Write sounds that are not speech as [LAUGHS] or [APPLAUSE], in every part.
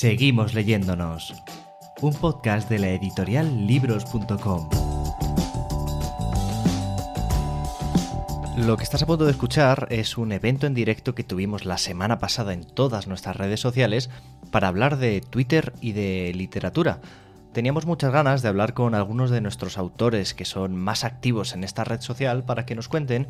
Seguimos leyéndonos. Un podcast de la editorial libros.com. Lo que estás a punto de escuchar es un evento en directo que tuvimos la semana pasada en todas nuestras redes sociales para hablar de Twitter y de literatura. Teníamos muchas ganas de hablar con algunos de nuestros autores que son más activos en esta red social para que nos cuenten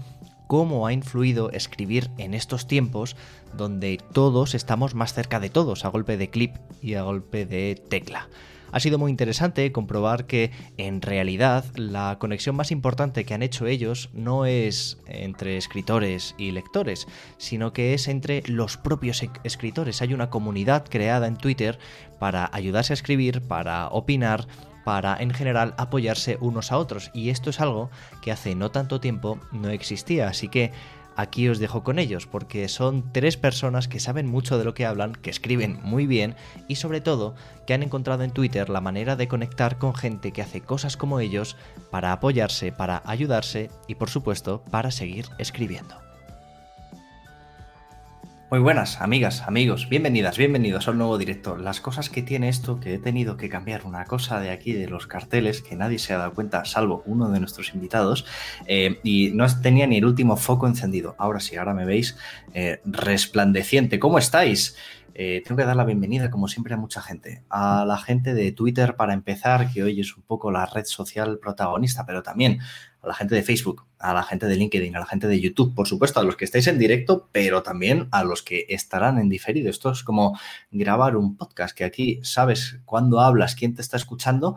cómo ha influido escribir en estos tiempos donde todos estamos más cerca de todos a golpe de clip y a golpe de tecla. Ha sido muy interesante comprobar que en realidad la conexión más importante que han hecho ellos no es entre escritores y lectores, sino que es entre los propios escritores. Hay una comunidad creada en Twitter para ayudarse a escribir, para opinar, para en general apoyarse unos a otros y esto es algo que hace no tanto tiempo no existía, así que aquí os dejo con ellos porque son tres personas que saben mucho de lo que hablan, que escriben muy bien y sobre todo que han encontrado en Twitter la manera de conectar con gente que hace cosas como ellos para apoyarse, para ayudarse y por supuesto para seguir escribiendo. Muy buenas, amigas, amigos, bienvenidas, bienvenidos al nuevo directo. Las cosas que tiene esto, que he tenido que cambiar una cosa de aquí, de los carteles, que nadie se ha dado cuenta, salvo uno de nuestros invitados, eh, y no tenía ni el último foco encendido. Ahora sí, ahora me veis eh, resplandeciente. ¿Cómo estáis? Eh, tengo que dar la bienvenida, como siempre, a mucha gente. A la gente de Twitter, para empezar, que hoy es un poco la red social protagonista, pero también a la gente de Facebook, a la gente de LinkedIn, a la gente de YouTube, por supuesto, a los que estáis en directo, pero también a los que estarán en diferido. Esto es como grabar un podcast, que aquí sabes cuándo hablas, quién te está escuchando,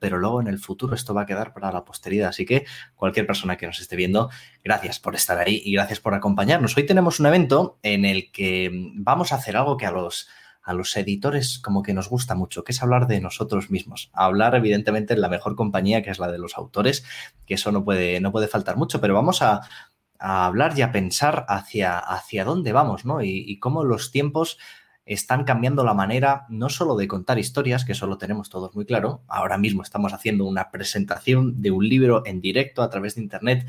pero luego en el futuro esto va a quedar para la posteridad. Así que cualquier persona que nos esté viendo, gracias por estar ahí y gracias por acompañarnos. Hoy tenemos un evento en el que vamos a hacer algo que a los a los editores como que nos gusta mucho, que es hablar de nosotros mismos. Hablar, evidentemente, en la mejor compañía, que es la de los autores, que eso no puede, no puede faltar mucho, pero vamos a, hablar y a pensar hacia, hacia dónde vamos, ¿no? y cómo los tiempos están cambiando la manera no solo de contar historias, que eso lo tenemos todos muy claro, ahora mismo estamos haciendo una presentación de un libro en directo a través de Internet,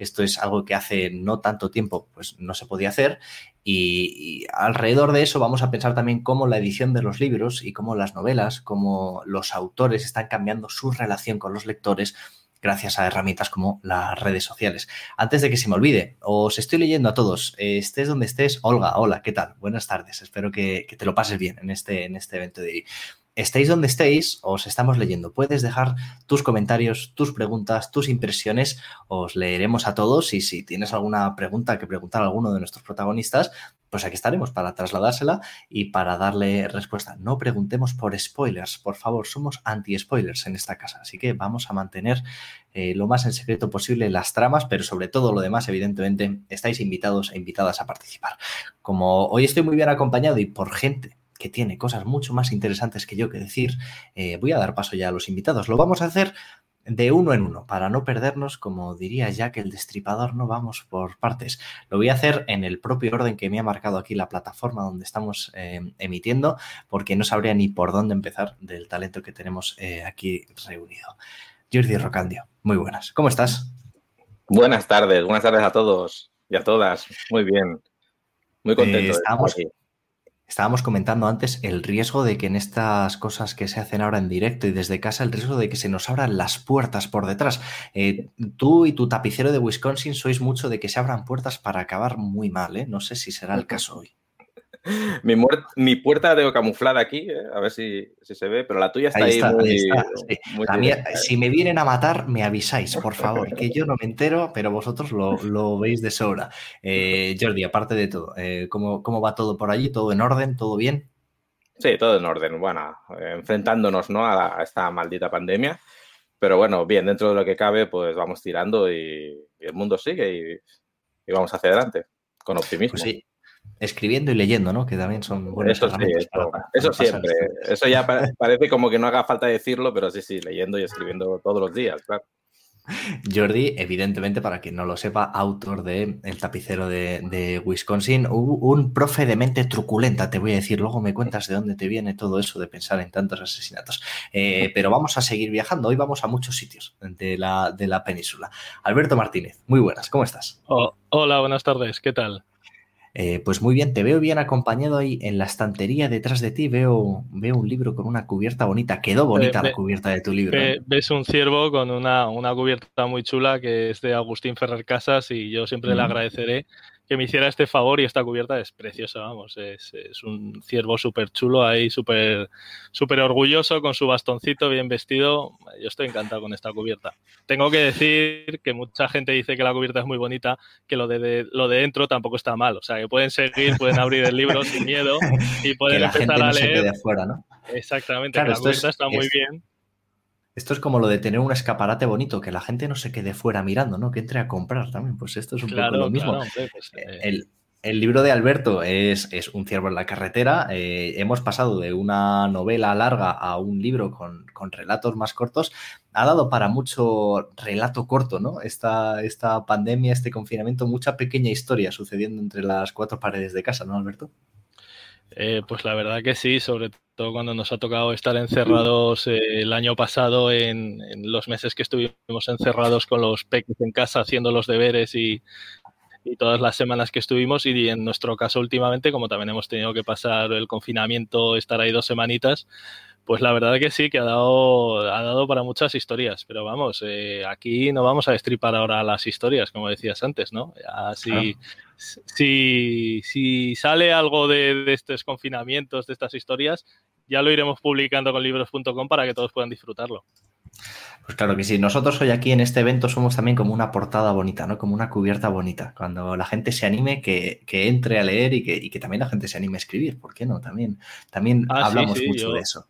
esto es algo que hace no tanto tiempo pues no se podía hacer. Y, alrededor de eso vamos a pensar también cómo la edición de los libros y cómo las novelas, cómo los autores están cambiando su relación con los lectores gracias a herramientas como las redes sociales. Antes de que se me olvide, os estoy leyendo a todos, estés donde estés, Olga, hola, ¿qué tal? Buenas tardes, espero que, te lo pases bien en este, en este evento de hoy. Estéis donde estéis, os estamos leyendo. Puedes dejar tus comentarios, tus preguntas, tus impresiones, os leeremos a todos y si tienes alguna pregunta que preguntar a alguno de nuestros protagonistas, pues aquí estaremos para trasladársela y para darle respuesta. No preguntemos por spoilers, por favor, somos anti-spoilers en esta casa, así que vamos a mantener eh, lo más en secreto posible las tramas, pero sobre todo lo demás, evidentemente, estáis invitados e invitadas a participar. Como hoy estoy muy bien acompañado y por gente que tiene cosas mucho más interesantes que yo que decir, eh, voy a dar paso ya a los invitados. Lo vamos a hacer de uno en uno, para no perdernos, como diría ya que el destripador, no vamos por partes. Lo voy a hacer en el propio orden que me ha marcado aquí la plataforma donde estamos eh, emitiendo, porque no sabría ni por dónde empezar del talento que tenemos eh, aquí reunido. Jordi Rocandio, muy buenas. ¿Cómo estás? Buenas tardes, buenas tardes a todos y a todas. Muy bien. Muy contento. de estar aquí. Estábamos comentando antes el riesgo de que en estas cosas que se hacen ahora en directo y desde casa, el riesgo de que se nos abran las puertas por detrás. Eh, tú y tu tapicero de Wisconsin sois mucho de que se abran puertas para acabar muy mal, ¿eh? No sé si será el caso hoy. [LAUGHS] Mi, mi, puerta la tengo camuflada aquí, eh, a ver si, se ve, pero la tuya está ahí, muy, si me vienen a matar, me avisáis, por favor, que yo no me entero, pero vosotros lo, veis de sobra. Eh, Jordi, aparte de todo, eh, ¿cómo, ¿cómo, va todo por allí? ¿Todo en orden? ¿Todo bien? Sí, todo en orden. Bueno, enfrentándonos ¿no? a, esta maldita pandemia. Pero bueno, bien, dentro de lo que cabe, pues vamos tirando y, el mundo sigue y, vamos hacia adelante con optimismo. Pues sí, escribiendo y leyendo, ¿no? Que también son buenos Eso sí, eso, siempre. Eso ya parece como que no haga falta decirlo, pero sí, sí, leyendo y escribiendo todos los días, claro. Jordi, evidentemente, para quien no lo sepa, autor de El tapicero de, Wisconsin, un profe de mente truculenta, te voy a decir, luego me cuentas de dónde te viene todo eso de pensar en tantos asesinatos. Eh, [LAUGHS] pero vamos a seguir viajando, hoy vamos a muchos sitios de la, de la península. Alberto Martínez, muy buenas, ¿cómo estás? Oh, hola, buenas tardes, ¿qué tal? Eh, pues muy bien, te veo bien acompañado ahí en la estantería detrás de ti. Veo, veo un libro con una cubierta bonita. Quedó bonita la cubierta de tu libro. ¿eh? Ves un ciervo con una, cubierta muy chula que es de Agustín Ferrer Casas y yo siempre le agradeceré que me hiciera este favor y esta cubierta es preciosa, vamos, es, un ciervo súper chulo ahí, súper súper orgulloso con su bastoncito bien vestido. Yo estoy encantado con esta cubierta. Tengo que decir que mucha gente dice que la cubierta es muy bonita, que lo de, lo de dentro tampoco está mal, o sea, que pueden seguir, pueden abrir el libro sin miedo y pueden empezar a leer. ¿no? Exactamente, la cubierta está muy bien esto es como lo de tener un escaparate bonito, que la gente no se quede fuera mirando, ¿no? Que entre a comprar también. Pues esto es un poco lo mismo. Pues, eh, el, libro de Alberto es, es Un ciervo en la carretera. Eh, hemos pasado de una novela larga a un libro con, relatos más cortos. Ha dado para mucho relato corto, ¿no? Esta, esta pandemia, este confinamiento, mucha pequeña historia sucediendo entre las cuatro paredes de casa, ¿no, Alberto? Eh, pues la verdad que sí, sobre todo cuando nos ha tocado estar encerrados eh, el año pasado, en, los meses que estuvimos encerrados con los peques en casa haciendo los deberes y, todas las semanas que estuvimos y en nuestro caso últimamente, como también hemos tenido que pasar el confinamiento, estar ahí dos semanitas, pues la verdad que sí, que ha dado, ha dado para muchas historias, pero vamos, eh, aquí no vamos a destripar ahora las historias, como decías antes, ¿no? Así, si, si, sale algo de, estos confinamientos, de estas historias, ya lo iremos publicando con libros.com para que todos puedan disfrutarlo. Pues claro que sí. Nosotros hoy aquí en este evento somos también como una portada bonita, ¿no? Como una cubierta bonita. Cuando la gente se anime, que, entre a leer y que, también la gente se anime a escribir. ¿Por qué no? También, también ah, hablamos mucho de eso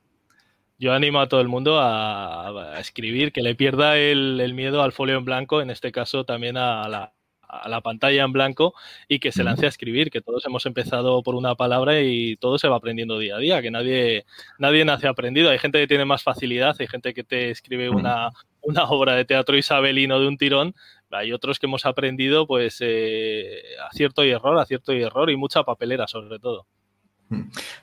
yo animo a todo el mundo a, escribir, que le pierda el, miedo al folio en blanco, en este caso también a la, pantalla en blanco y que se lance a escribir, que todos hemos empezado por una palabra y todo se va aprendiendo día a día, que nadie, nadie nace aprendido. Hay gente que tiene más facilidad, hay gente que te escribe una, obra de teatro isabelino de un tirón, hay otros que hemos aprendido pues eh, acierto y error, acierto y error y mucha papelera sobre todo.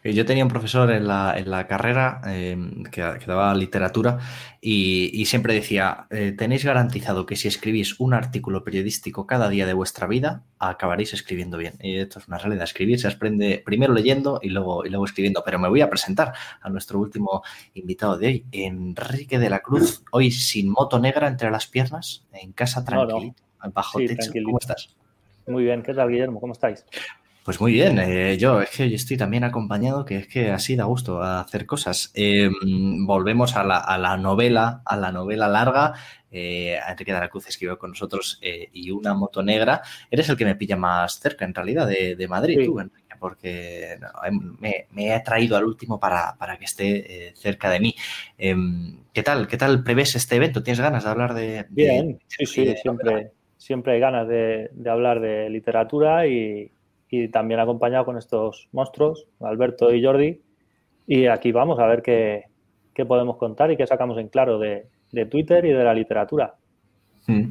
Eh, yo tenía un profesor en la, carrera em, que, daba literatura y, siempre decía, eh, tenéis garantizado que si escribís un artículo periodístico cada día de vuestra vida, acabaréis escribiendo bien. Y esto es una realidad. Escribir se aprende primero leyendo y luego, y luego escribiendo. Pero me voy a presentar a nuestro último invitado de hoy, Enrique de la Cruz, hoy sin moto negra entre las piernas, en casa tranquilito, bajo techo. ¿Cómo estás? Muy bien, ¿qué tal, Guillermo? ¿Cómo estáis? Pues muy bien, eh, yo es que hoy estoy también acompañado, que es que así da gusto hacer cosas. Em, volvemos a la, novela, a la novela larga. Eh, Enrique de la Cruz escribió con nosotros eh, y una moto negra. Eres el que me pilla más cerca, en realidad, de, Madrid, tú, Enrique, porque em, me, he traído al último para, que esté cerca de mí. Em, ¿Qué tal? ¿Qué tal prevés este evento? ¿Tienes ganas de hablar de...? Bien, sí, sí, siempre, siempre hay ganas de hablar de literatura y y también acompañado con estos monstruos, Alberto y Jordi. Y aquí vamos a ver qué, podemos contar y qué sacamos en claro de, Twitter y de la literatura. Hmm.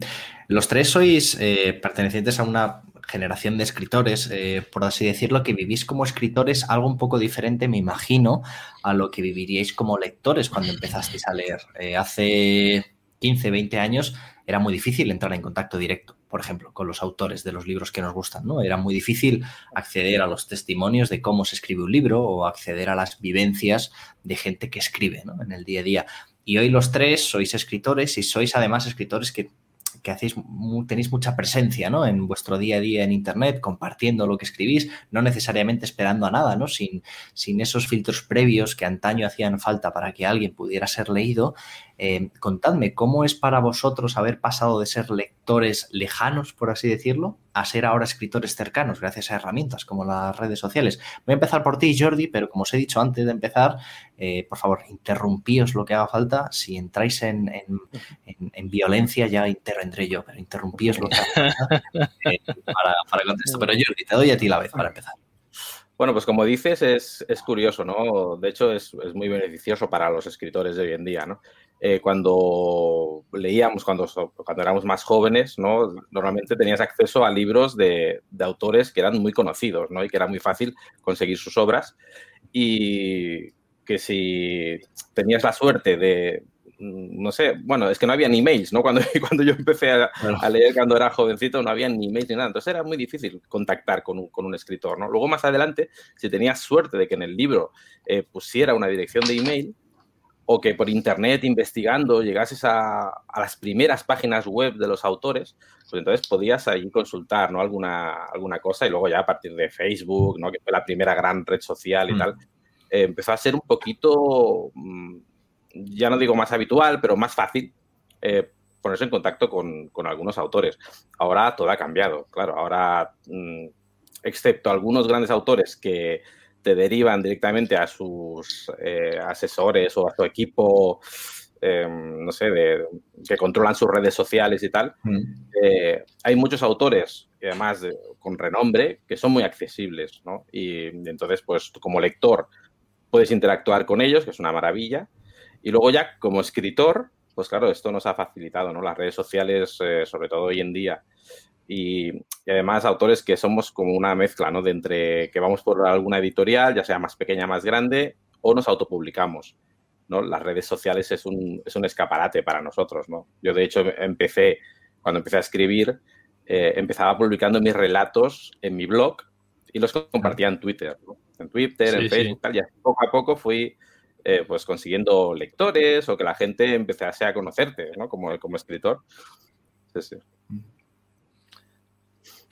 Los tres sois eh, pertenecientes a una generación de escritores, eh, por así decirlo, que vivís como escritores algo un poco diferente, me imagino, a lo que viviríais como lectores cuando empezasteis a leer. Eh, hace 15, 20 años era muy difícil entrar en contacto directo, por ejemplo, con los autores de los libros que nos gustan, ¿no? Era muy difícil acceder a los testimonios de cómo se escribe un libro o acceder a las vivencias de gente que escribe, ¿no? En el día a día. Y hoy los tres sois escritores y sois además escritores que que hacéis, tenéis mucha presencia ¿no? en vuestro día a día en Internet, compartiendo lo que escribís, no necesariamente esperando a nada, ¿no? sin, sin esos filtros previos que antaño hacían falta para que alguien pudiera ser leído. Eh, contadme, ¿cómo es para vosotros haber pasado de ser lectores lejanos, por así decirlo, a ser ahora escritores cercanos gracias a herramientas como las redes sociales? Voy a empezar por ti, Jordi, pero como os he dicho antes de empezar, eh, por favor, interrumpíos lo que haga falta. Si entráis en, violencia, ya intervendré yo, pero interrumpíos lo que haga falta eh, para, para contestar. Pero Jordi, te doy a ti la vez para empezar. Bueno, pues como dices, es, curioso, ¿no? De hecho, es, muy beneficioso para los escritores de hoy en día, ¿no? Eh, cuando leíamos, cuando, cuando éramos más jóvenes, ¿no? normalmente tenías acceso a libros de, autores que eran muy conocidos ¿no? y que era muy fácil conseguir sus obras y que si tenías la suerte de, mm, no sé, bueno, es que no había ni mails, ¿no? Cuando, [LAUGHS] cuando yo empecé a, leer cuando era jovencito no había ni mails ni nada, entonces era muy difícil contactar con un, con un escritor, ¿no? Luego más adelante, si tenías suerte de que en el libro eh, pusiera una dirección de email, o que por internet investigando llegases a, a, las primeras páginas web de los autores, pues entonces podías ahí consultar ¿no? alguna, alguna cosa y luego ya a partir de Facebook, ¿no? que fue la primera gran red social y mm. tal, eh, empezó a ser un poquito, mm, ya no digo más habitual, pero más fácil eh, ponerse en contacto con, con, algunos autores. Ahora todo ha cambiado, claro, ahora, mm, excepto algunos grandes autores que te derivan directamente a sus eh, asesores o a su equipo, em, no sé, de, que controlan sus redes sociales y tal, mm. hay muchos autores, además con renombre, que son muy accesibles, ¿no? Y entonces, pues como lector, puedes interactuar con ellos, que es una maravilla. Y luego ya como escritor, pues claro, esto nos ha facilitado, ¿no? Las redes sociales, eh, sobre todo hoy en día. Y, además autores que somos como una mezcla, ¿no? De entre que vamos por alguna editorial, ya sea más pequeña, más grande, o nos autopublicamos, ¿no? Las redes sociales es un, es un escaparate para nosotros, ¿no? Yo, de hecho, empecé, cuando empecé a escribir, eh, empezaba publicando mis relatos en mi blog y los compartía en Twitter, ¿no? en Twitter, en Facebook, tal, y poco a poco fui eh, pues consiguiendo lectores o que la gente empezase a conocerte, ¿no? Como, como escritor. Sí, sí.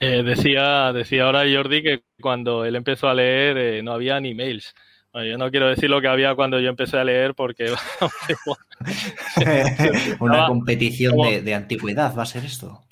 Eh, decía, decía ahora Jordi que cuando él empezó a leer eh, no había ni mails. yo no quiero decir lo que había cuando yo empecé a leer porque... [LAUGHS] [LAUGHS] Una competición de, de, antigüedad va a ser esto.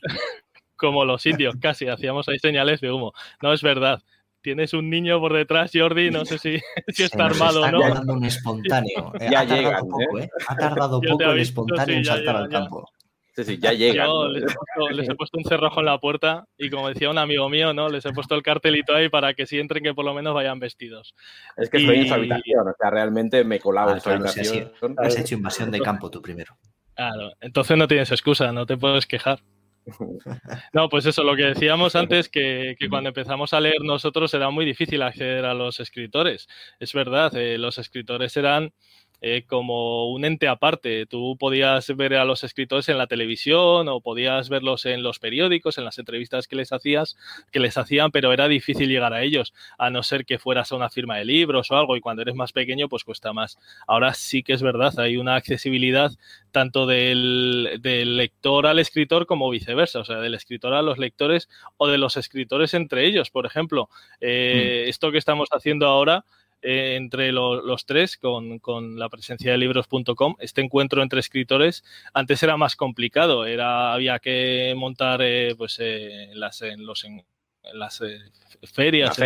Como los indios, casi, hacíamos ahí señales de humo. No es verdad tienes un niño por detrás, Jordi, no sé si, [LAUGHS] si está armado o no. Está un espontáneo. ya ha, tardado poco, ¿eh? ha tardado poco el espontáneo en saltar al campo. Sí, sí, ya llega. Yo les he, puesto, un cerrojo en la puerta y como decía un amigo mío, ¿no? Les he puesto el cartelito ahí para que si entren que por lo menos vayan vestidos. Es que estoy en su habitación, o sea, realmente me he colado ah, en su habitación. has hecho invasión de campo tú primero. Claro, entonces no tienes excusa, no te puedes quejar. [LAUGHS] No, pues eso, lo que decíamos antes, que, que, cuando empezamos a leer nosotros era muy difícil acceder a los escritores. Es verdad, eh, los escritores eran eh, como un ente aparte. Tú podías ver a los escritores en la televisión o podías verlos en los periódicos, en las entrevistas que les hacías, que les hacían, pero era difícil llegar a ellos, a no ser que fueras a una firma de libros o algo, y cuando eres más pequeño, pues cuesta más. Ahora sí que es verdad, hay una accesibilidad tanto del, del lector al escritor como viceversa, o sea, del escritor a los lectores o de los escritores entre ellos. Por ejemplo, eh, mm. esto que estamos haciendo ahora, eh, entre los tres con, con, la presencia de libros.com. Este encuentro entre escritores antes era más complicado, era, había que montar eh, pues, eh, las, en los, en, las ferias,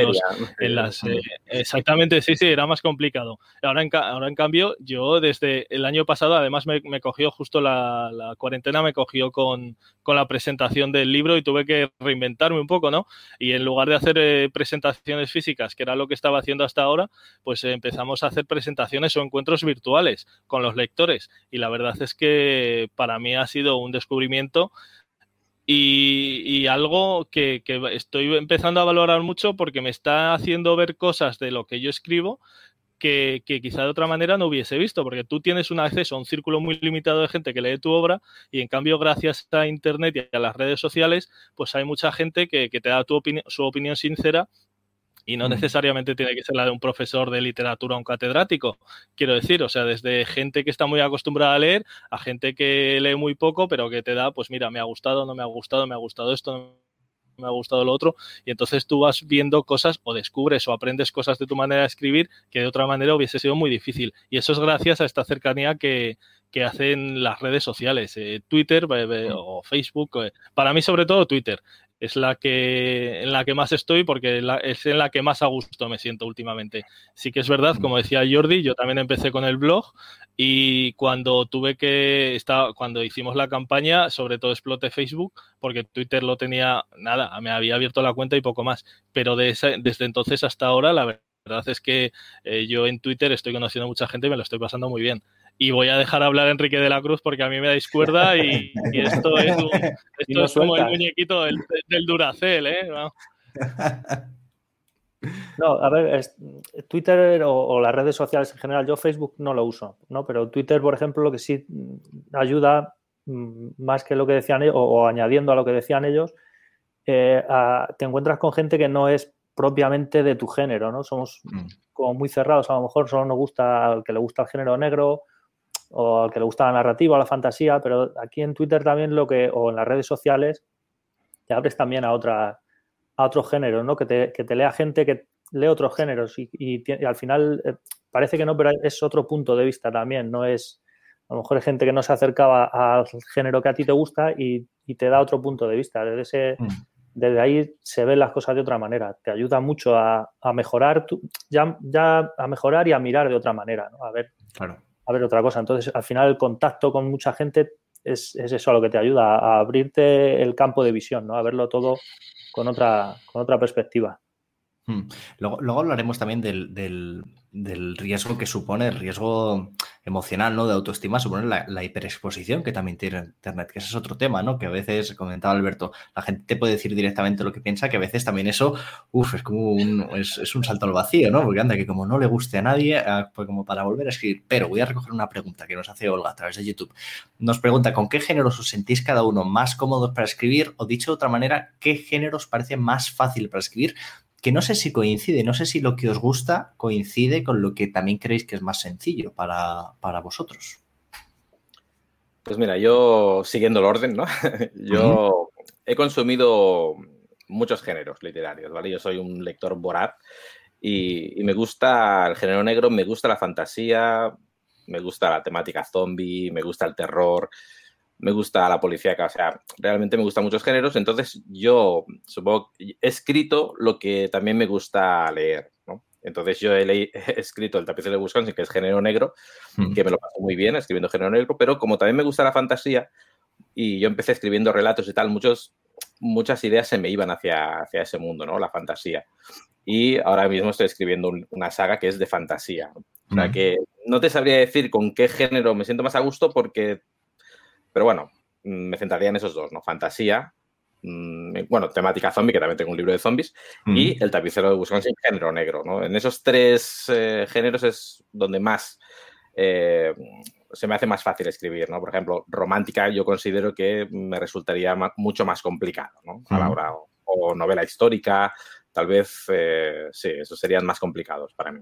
en, las... Eh, exactamente, sí, sí, era más complicado. Ahora en, ahora, en cambio, yo desde el año pasado, además me, cogió justo la, la, cuarentena, me cogió con, con, la presentación del libro y tuve que reinventarme un poco, ¿no? Y en lugar de hacer eh, presentaciones físicas, que era lo que estaba haciendo hasta ahora, pues empezamos a hacer presentaciones o encuentros virtuales con los lectores. Y la verdad es que para mí ha sido un descubrimiento y, algo que, estoy empezando a valorar mucho porque me está haciendo ver cosas de lo que yo escribo que, quizá de otra manera no hubiese visto, porque tú tienes un acceso a un círculo muy limitado de gente que lee tu obra y en cambio gracias a Internet y a las redes sociales, pues hay mucha gente que, que te da tu su opinión sincera y no mm. necesariamente tiene que ser la de un profesor de literatura o un catedrático, quiero decir, o sea, desde gente que está muy acostumbrada a leer a gente que lee muy poco, pero que te da, pues mira, me ha gustado, no me ha gustado, me ha gustado esto, me ha gustado lo otro, y entonces tú vas viendo cosas o descubres o aprendes cosas de tu manera de escribir que de otra manera hubiese sido muy difícil. Y eso es gracias a esta cercanía que, que hacen las redes sociales, eh, Twitter mm. o Facebook, eh, para mí sobre todo Twitter es la que en la que más estoy porque es en la que más a gusto me siento últimamente. Sí que es verdad, mm. como decía Jordi, yo también empecé con el blog y cuando tuve que estar, cuando hicimos la campaña, sobre todo exploté Facebook porque Twitter lo tenía nada, me había abierto la cuenta y poco más. Pero desde entonces hasta ahora la verdad es que eh, yo en Twitter estoy conociendo a mucha gente y me lo estoy pasando muy bien y voy a dejar hablar a Enrique de la Cruz porque a mí me dais cuerda y, [LAUGHS] esto es, esto es como el muñequito del, Duracel, ¿eh? [LAUGHS] No, a ver, Twitter o, las redes sociales en general, yo Facebook no lo uso, ¿no? Pero Twitter, por ejemplo, lo que sí ayuda mm, más que lo que decían ellos, o, añadiendo a lo que decían ellos, eh, te encuentras con gente que no es propiamente de tu género, ¿no? Somos mm. como muy cerrados, a lo mejor solo nos gusta al que le gusta el género negro o al que le gusta la narrativa o la fantasía, pero aquí en Twitter también lo que, o en las redes sociales, te abres también a otra a otros géneros, ¿no? Que te, que te lea gente que lee otros géneros y, al final eh, parece que no, pero es otro punto de vista también, no es, a lo mejor hay gente que no se acercaba al género que a ti te gusta y, te da otro punto de vista. Desde, ese, mm. desde ahí se ven las cosas de otra manera. Te ayuda mucho a, mejorar, ya, ya, a mejorar y a mirar de otra manera, ¿no? A ver, a ver otra cosa. Entonces, al final el contacto con mucha gente es, es, eso a lo que te ayuda, a abrirte el campo de visión, ¿no? A verlo todo con otra, con otra perspectiva. Hmm. Luego, hablaremos también del, riesgo que supone, el riesgo emocional, ¿no? De autoestima, supone la, hiperexposición que también tiene Internet, que ese es otro tema, ¿no? Que a veces, comentaba Alberto, la gente te puede decir directamente lo que piensa, que a veces también eso, uff, es como un, es, un salto al vacío, ¿no? Porque anda, que como no le guste a nadie, ah, pues como para volver a escribir. Pero voy a recoger una pregunta que nos hace Olga a través de YouTube. Nos pregunta, ¿con qué géneros os sentís cada uno más cómodos para escribir? O dicho de otra manera, ¿qué géneros parece más fácil para escribir? Que no sé si coincide, no sé si lo que os gusta coincide con lo que también creéis que es más sencillo para, vosotros. Pues mira, yo siguiendo el orden, ¿no? [LAUGHS] yo he consumido muchos géneros literarios, ¿vale? Yo soy un lector voraz y, me gusta el género negro, me gusta la fantasía, me gusta la temática zombie, me gusta el terror, me gusta la policía, o sea, realmente me gustan muchos géneros, entonces yo supongo he escrito lo que también me gusta leer, ¿no? Entonces yo he, [LAUGHS] escrito El tapicero de Wisconsin, que es género negro, mm. que me lo paso muy bien escribiendo género negro, pero como también me gusta la fantasía y yo empecé escribiendo relatos y tal, muchos, muchas ideas se me iban hacia, hacia ese mundo, ¿no? La fantasía. Y ahora mismo estoy escribiendo una saga que es de fantasía. O sea mm. que no te sabría decir con qué género me siento más a gusto porque pero bueno, mm, me centraría en esos dos, ¿no? Fantasía, mm, bueno, temática zombie, que también tengo un libro de zombies, y el tapicero de Wisconsin, género negro, ¿no? En esos tres eh, géneros es donde más eh, se me hace más fácil escribir, ¿no? Por ejemplo, romántica yo considero que me resultaría mucho más complicado, ¿no? A la hora, o, novela histórica, tal vez, eh, sí, esos serían más complicados para mí.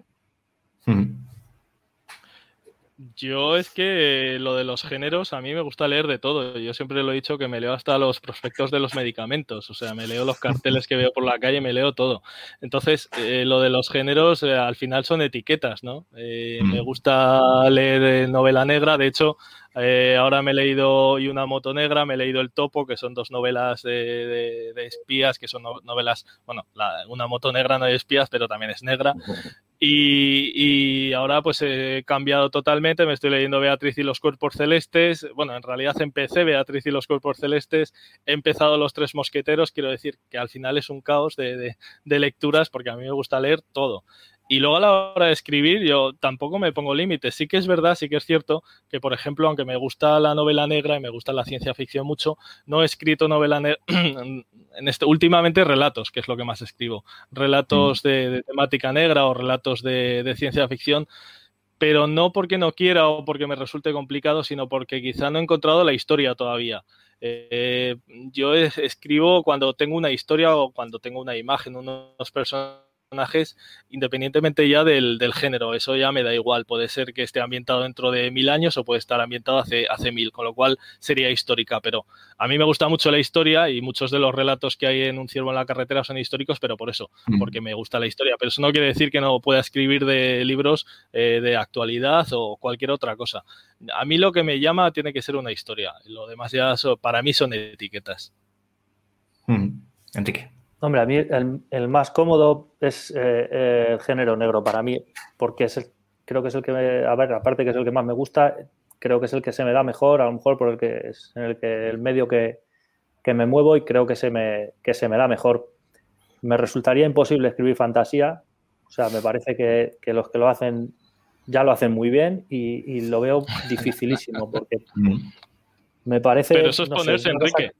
Yo es que lo de los géneros, a mí me gusta leer de todo. Yo siempre lo he dicho que me leo hasta los prospectos de los medicamentos. O sea, me leo los carteles que veo por la calle, me leo todo. Entonces, eh, lo de los géneros eh, al final son etiquetas, ¿no? Eh, me mm. gusta leer novela negra. De hecho, ahora me he leído Y una moto negra, me he leído El Topo, que son dos novelas de, espías, que son novelas, bueno, una moto negra no hay espías, pero también es negra. Y, ahora pues he cambiado totalmente, me estoy leyendo Beatriz y los cuerpos celestes, bueno, en realidad empecé Beatriz y los cuerpos celestes, he empezado Los tres mosqueteros, quiero decir que al final es un caos de lecturas porque a mí me gusta leer todo. Y luego a la hora de escribir, yo tampoco me pongo límites. Sí que es verdad, sí que es cierto que, por ejemplo, aunque me gusta la novela negra y me gusta la ciencia ficción mucho, no he escrito novela negra. [CLEARS THROAT] en este, últimamente relatos, que es lo que más escribo. Relatos mm. de, temática negra o relatos de, ciencia ficción pero no porque no quiera o porque me resulte complicado, sino porque quizá no he encontrado la historia todavía. Eh, yo escribo cuando tengo una historia o cuando tengo una imagen, unos personajes personajes, independientemente ya del, género. Eso ya me da igual. Puede ser que esté ambientado dentro de mil años o puede estar ambientado hace, hace mil, con lo cual sería histórica. Pero a mí me gusta mucho la historia y muchos de los relatos que hay en Un ciervo en la carretera son históricos, pero por eso, mm. porque me gusta la historia. Pero eso no quiere decir que no pueda escribir de libros eh, de actualidad o cualquier otra cosa. A mí lo que me llama tiene que ser una historia. Lo demás ya para mí son etiquetas. Mm. Enrique. Hombre, a mí el, más cómodo es eh, eh, el género negro para mí, porque es el, creo que es el que, me, a ver, aparte que es el que más me gusta, creo que es el que se me da mejor, a lo mejor por el que es en el que el medio que, me muevo y creo que se me, que se me da mejor. Me resultaría imposible escribir fantasía, o sea, me parece que, los que lo hacen ya lo hacen muy bien y, lo veo dificilísimo porque [LAUGHS] mm. me parece... Pero eso es ponerse, Enrique.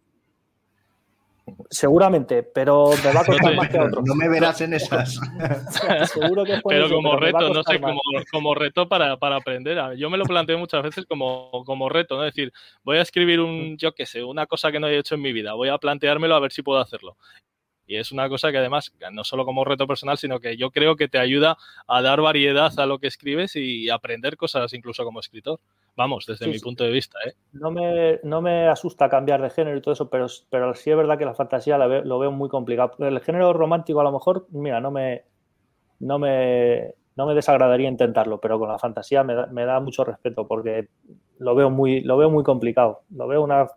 Seguramente, pero me va a [LAUGHS] costar más que [LAUGHS] a otros. No me verás en esas. [LAUGHS] Seguro que Pero como reto, no sé, como, como, reto para, para, aprender. Yo me lo planteo muchas veces como, como reto, ¿no? Es decir, voy a escribir un, yo qué sé, una cosa que no he hecho en mi vida. Voy a planteármelo a ver si puedo hacerlo. Y es una cosa que además, no solo como reto personal, sino que yo creo que te ayuda a dar variedad a lo que escribes y aprender cosas incluso como escritor. Vamos, desde mi punto de vista. ¿eh? No, me, no me asusta cambiar de género y todo eso, pero, pero sí es verdad que la fantasía lo veo muy complicado. El género romántico a lo mejor, mira, no me, no me, no me desagradaría intentarlo, pero con la fantasía me da, me da mucho respeto porque lo veo muy, lo veo muy complicado. Lo veo una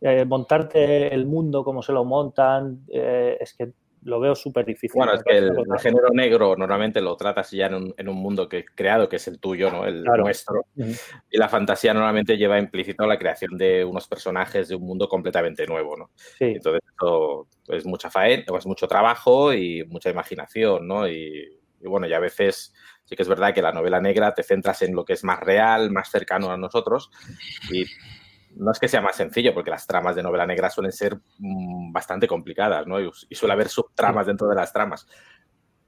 eh, montarte el mundo como se lo montan, eh, es que lo veo súper difícil. Bueno, es que el, género negro normalmente lo tratas ya en un, en un, mundo que creado, que es el tuyo, ¿no? El nuestro. Y la fantasía normalmente lleva implícito la creación de unos personajes de un mundo completamente nuevo, ¿no? Entonces, eso es mucha faena, es mucho trabajo y mucha imaginación, ¿no? Y, y, bueno, y a veces sí que es verdad que la novela negra te centras en lo que es más real, más cercano a nosotros y no es que sea más sencillo, porque las tramas de novela negra suelen ser mm, bastante complicadas, ¿no? Y, suele haber subtramas dentro de las tramas.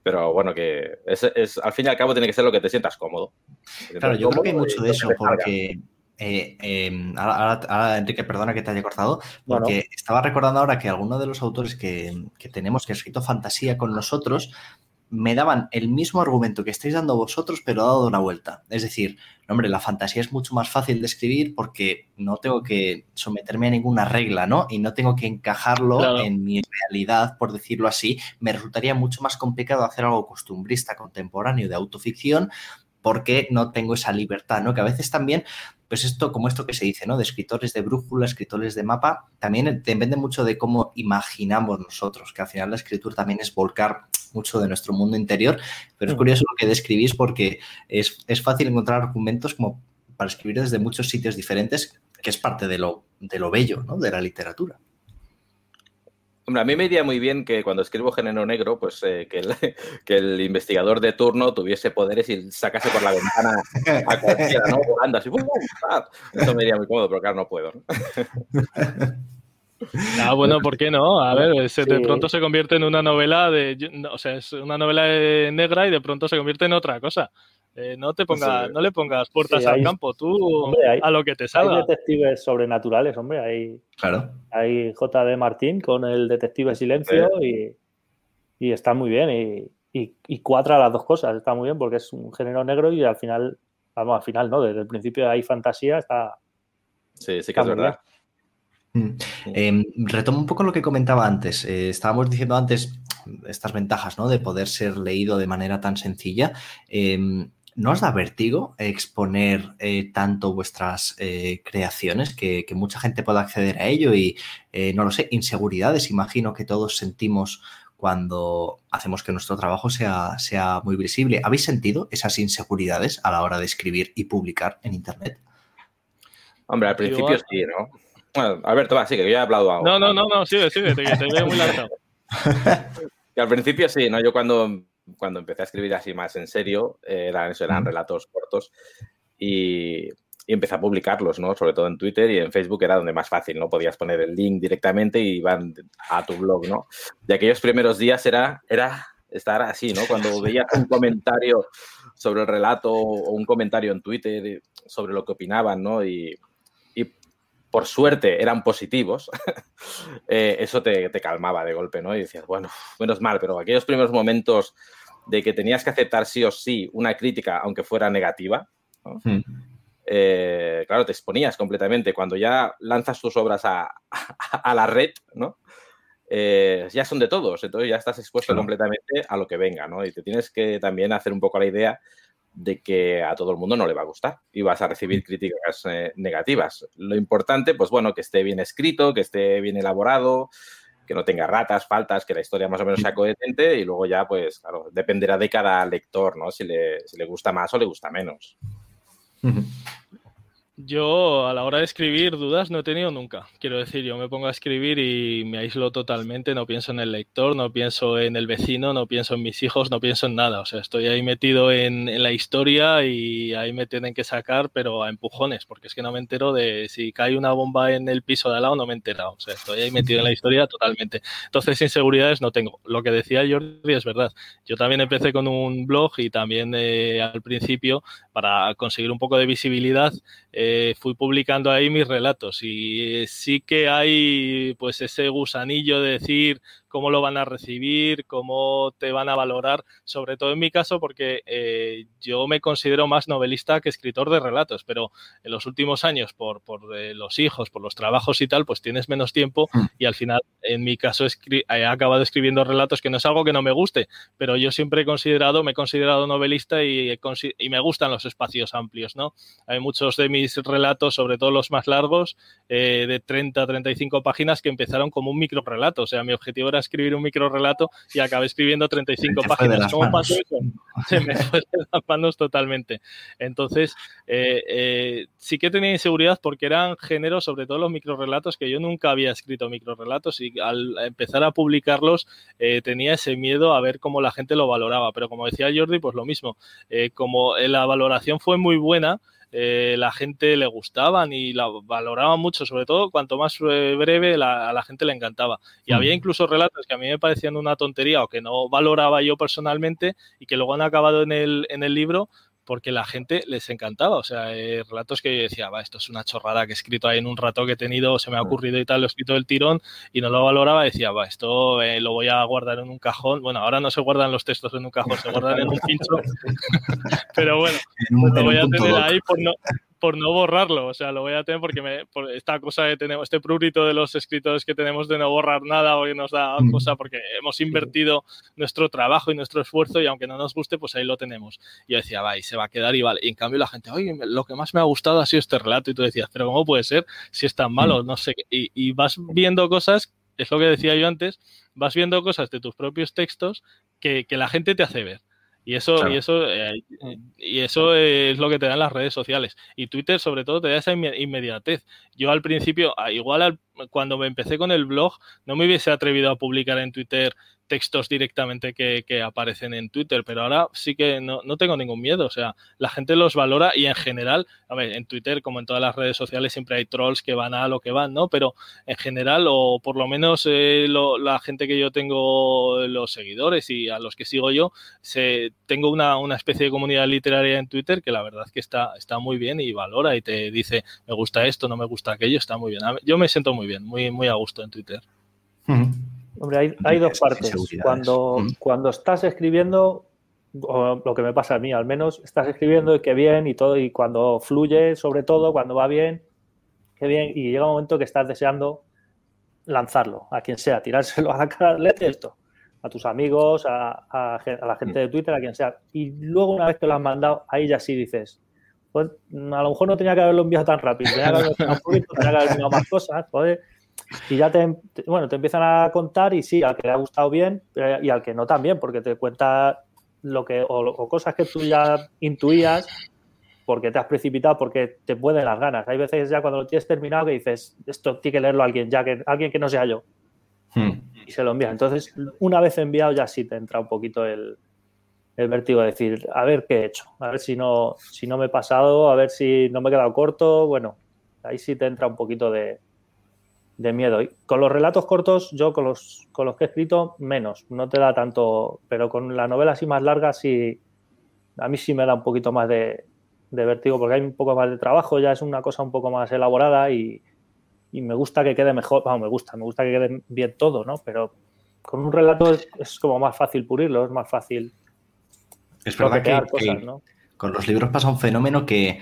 Pero bueno, que es, al fin y al cabo tiene que ser lo que te sientas cómodo. Claro, yo creo que hay mucho de eso, porque eh, em, ahora, Enrique, perdona que te haya cortado, porque estaba recordando ahora que alguno de los autores que, que, tenemos que ha escrito fantasía con nosotros me daban el mismo argumento que estáis dando vosotros, pero dado una vuelta. Es decir, hombre, la fantasía es mucho más fácil de escribir porque no tengo que someterme a ninguna regla, ¿no? Y no tengo que encajarlo en mi realidad, por decirlo así. Me resultaría mucho más complicado hacer algo costumbrista, contemporáneo, de autoficción, porque no tengo esa libertad, ¿no? Que a veces también, pues esto, como esto que se dice, ¿no? De escritores de brújula, escritores de mapa, también depende mucho de cómo imaginamos nosotros, que al final la escritura también es volcar mucho de nuestro mundo interior, pero es curioso lo que describís porque es, es fácil encontrar argumentos como para escribir desde muchos sitios diferentes, que es parte de lo, de lo bello, ¿no? De la literatura. Hombre, a mí me iría muy bien que cuando escribo género negro, pues eh, que, el, [LAUGHS] que, el, investigador de turno tuviese poderes y sacase por la ventana a cualquiera, ¿no? Volando así. Eso me iría muy cómodo, pero claro, no puedo. [LAUGHS] Ah, bueno, ¿por qué no? A ver, de pronto se convierte en una novela de, o sea, es una novela negra y de pronto se convierte en otra cosa. Eh, no te pongas, no le pongas puertas al campo, tú a lo que te salga. Hay detectives sobrenaturales, hombre. Hay, claro. hay J.D. Martín con el detective Silencio y, y, está muy bien. Y, y, cuadra las dos cosas, está muy bien porque es un género negro y al final, vamos, al final, ¿no? Desde el principio hay fantasía, está. Sí, sí que es verdad. Mm. Em, retomo un poco lo que comentaba antes. Eh, estábamos diciendo antes estas ventajas ¿no? de poder ser leído de manera tan sencilla. Em, ¿No os da vértigo exponer eh, tanto vuestras eh, creaciones que, mucha gente pueda acceder a ello y, no lo sé, inseguridades? Imagino que todos sentimos cuando hacemos que nuestro trabajo sea, sea muy visible. ¿Habéis sentido esas inseguridades a la hora de escribir y publicar en Internet? Hombre, al principio sí, ¿no? Bueno, Alberto, va, sigue, que yo he hablado algo. No, no, no, no, sigue, sigue, te, te veo muy [LAUGHS] lanzado. [LAUGHS] al principio sí, ¿no? Yo cuando, cuando empecé a escribir así más en serio, eran, eso, eran relatos cortos y, y, empecé a publicarlos, ¿no? Sobre todo en Twitter y en Facebook era donde más fácil, ¿no? Podías poner el link directamente y iban a tu blog, ¿no? Y aquellos primeros días era, era estar así, ¿no? Cuando [LAUGHS] veías un comentario sobre el relato o un comentario en Twitter sobre lo que opinaban, ¿no? Y, por suerte eran positivos, [LAUGHS] eh, eso te, calmaba de golpe, ¿no? Y decías, bueno, menos mal, pero aquellos primeros momentos de que tenías que aceptar sí o sí una crítica, aunque fuera negativa, hmm. eh, claro, te exponías completamente. Cuando ya lanzas tus obras [LAUGHS] a, la red, ¿no? Eh, ya son de todos, entonces ya estás expuesto completamente a lo que venga, ¿no? Y te tienes que también hacer un poco la idea de que a todo el mundo no le va a gustar y vas a recibir críticas eh, negativas. Lo importante, pues bueno, que esté bien escrito, que esté bien elaborado, que no tenga ratas, faltas, que la historia más o menos sea coherente y luego ya, pues claro, dependerá de cada lector, ¿no? Si le, si le gusta más o le gusta menos. Yo a la hora de escribir dudas no he tenido nunca. Quiero decir, yo me pongo a escribir y me aíslo totalmente, no pienso en el lector, no pienso en el vecino, no pienso en mis hijos, no pienso en nada. O sea, estoy ahí metido en, la historia y ahí me tienen que sacar, pero a empujones, porque es que no me entero de si cae una bomba en el piso de al lado, no me he enterado. O sea, estoy ahí metido en la historia totalmente. Entonces, inseguridades no tengo. Lo que decía Jordi es verdad. Yo también empecé con un blog y también eh, al principio, para conseguir un poco de visibilidad, eh, fui publicando ahí mis relatos y sí que hay pues ese gusanillo de decir cómo lo van a recibir, cómo te van a valorar, sobre todo en mi caso porque eh, yo me considero más novelista que escritor de relatos, pero en los últimos años por, por eh, los hijos, por los trabajos y tal, pues tienes menos tiempo mm. y al final en mi caso he acabado escribiendo relatos que no es algo que no me guste, pero yo siempre he considerado, me he considerado novelista y, y me gustan los espacios amplios, ¿no? Hay muchos de mis relatos, sobre todo los más largos, eh, de 30 a 35 páginas que empezaron como un micro relato, o sea, mi objetivo era escribir un micro relato y acabé escribiendo 35 páginas. ¿Cómo pasó eso? Se me fue de las manos totalmente. Entonces, eh, eh, sí que tenía inseguridad porque eran géneros, sobre todo los micro relatos, que yo nunca había escrito micro relatos y al empezar a publicarlos tenía ese miedo a ver cómo la gente lo valoraba. Pero como decía Jordi, pues lo mismo. como la valoración fue muy buena, eh, la gente le gustaban y la valoraban mucho, sobre todo cuanto más eh, breve a la gente le encantaba. Y había incluso relatos que a mí me parecían una tontería o que no valoraba yo personalmente y que luego han acabado en el, en el libro porque la gente les encantaba. O sea, eh, relatos que yo decía, va, esto es una chorrada que he escrito ahí en un rato que he tenido, se me ha ocurrido y tal, lo he escrito del tirón y no lo valoraba. Decía, va, esto lo voy a guardar en un cajón. Bueno, ahora no se guardan los textos en un cajón, se guardan en un [LAUGHS] pincho. [LAUGHS] Pero bueno, lo voy a tener ahí por no, por no borrarlo, o sea, lo voy a tener porque me, por esta cosa que tenemos, este prurito de los escritores que tenemos de no borrar nada que nos da mm. cosa porque hemos invertido nuestro trabajo y nuestro esfuerzo y aunque no nos guste, pues ahí lo tenemos. Y yo decía, va, y se va a quedar y vale. Y en cambio la gente, oye, lo que más me ha gustado ha sido este relato y tú decías, pero ¿cómo puede ser si es tan malo? Mm. No sé. Y, y vas viendo cosas, es lo que decía yo antes, vas viendo cosas de tus propios textos que, que la gente te hace ver. Y eso, y eso, eh, y eso es lo que te dan las redes sociales. Y Twitter, sobre todo, te da esa inmediatez. Yo al principio, igual cuando me empecé con el blog, no me hubiese atrevido a publicar en Twitter textos directamente que, aparecen en Twitter, pero ahora sí que no, tengo ningún miedo, o sea, la gente los valora y en general, a ver, en Twitter como en todas las redes sociales siempre hay trolls que van a lo que van, ¿no? Pero en general, o por lo menos eh, la gente que yo tengo, los seguidores y a los que sigo yo, se, tengo una, especie de comunidad literaria en Twitter que la verdad que está, está muy bien y valora y te dice, me gusta esto, no me gusta aquello, está muy bien. Yo me siento muy bien, muy, muy a gusto en Twitter. Hombre, hay, dos partes. Cuando, mm. cuando estás escribiendo, o lo que me pasa a mí al menos, estás escribiendo y qué bien y todo, y cuando fluye, sobre todo, cuando va bien, qué bien, y llega un momento que estás deseando lanzarlo a quien sea, tirárselo a la cara, [LAUGHS] léete esto, a tus amigos, a, la gente de Twitter, a quien sea. Y luego, una vez que lo has mandado, ahí ya sí dices, pues a lo mejor no tenía que haberlo enviado tan rápido, tenía que haberlo enviado un poquito, tenía que haber enviado más cosas, joder y ya te, bueno, te empiezan a contar y sí, al que le ha gustado bien eh, y al que no también, porque te cuenta lo que, o, cosas que tú ya intuías porque te has precipitado, porque te pueden las ganas. Hay veces ya cuando lo tienes terminado que dices, esto tiene que leerlo alguien, ya que alguien que no sea yo. Hmm. Y se lo envía. Entonces, una vez enviado ya sí te entra un poquito el, el vértigo de decir, a ver qué he hecho, a ver si no, si no me he pasado, a ver si no me he quedado corto. Bueno, ahí sí te entra un poquito de, de miedo. Y con los relatos cortos, yo con los, con los que he escrito, menos, no te da tanto, pero con la novela así más larga, sí, a mí sí me da un poquito más de, de vértigo, porque hay un poco más de trabajo, ya es una cosa un poco más elaborada y, y me gusta que quede mejor, vamos, me gusta, me gusta que quede bien todo, ¿no? Pero con un relato es, como más fácil pulirlo, es más fácil. Es verdad que, con los libros pasa un fenómeno que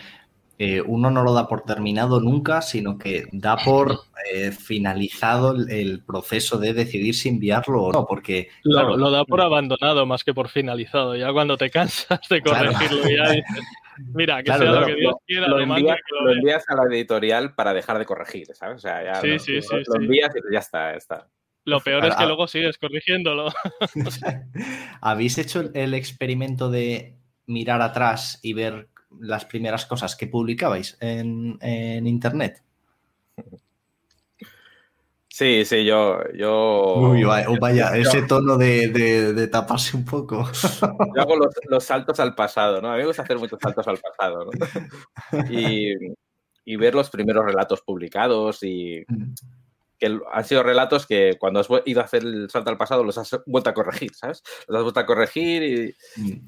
eh, uno no lo da por terminado nunca, sino que da por [LAUGHS] eh, finalizado el, proceso de decidir si enviarlo o no, porque... Lo, lo, da por abandonado más que por finalizado. Ya cuando te cansas de corregirlo, ya [LAUGHS] dices, mira, que sea lo que Dios quiera. Lo, envías, a la editorial para dejar de corregir, ¿sabes? O sea, ya sí, sí, sí, lo, envías y ya está, ya está. Lo peor es que luego sigues corrigiéndolo. [LAUGHS] ¿Habéis hecho el experimento de mirar atrás y ver las primeras cosas que publicabais en, Internet? Sí, sí, yo. yo Uy, vaya, ese tono de, taparse un poco. [LAUGHS] Yo hago los, saltos al pasado, ¿no? A mí me gusta hacer muchos saltos al pasado, ¿no? [LAUGHS] Y, y ver los primeros relatos publicados y, mm que han sido relatos que cuando has ido a hacer el salto al pasado los has vuelto a corregir, ¿sabes? Los has vuelto a corregir y,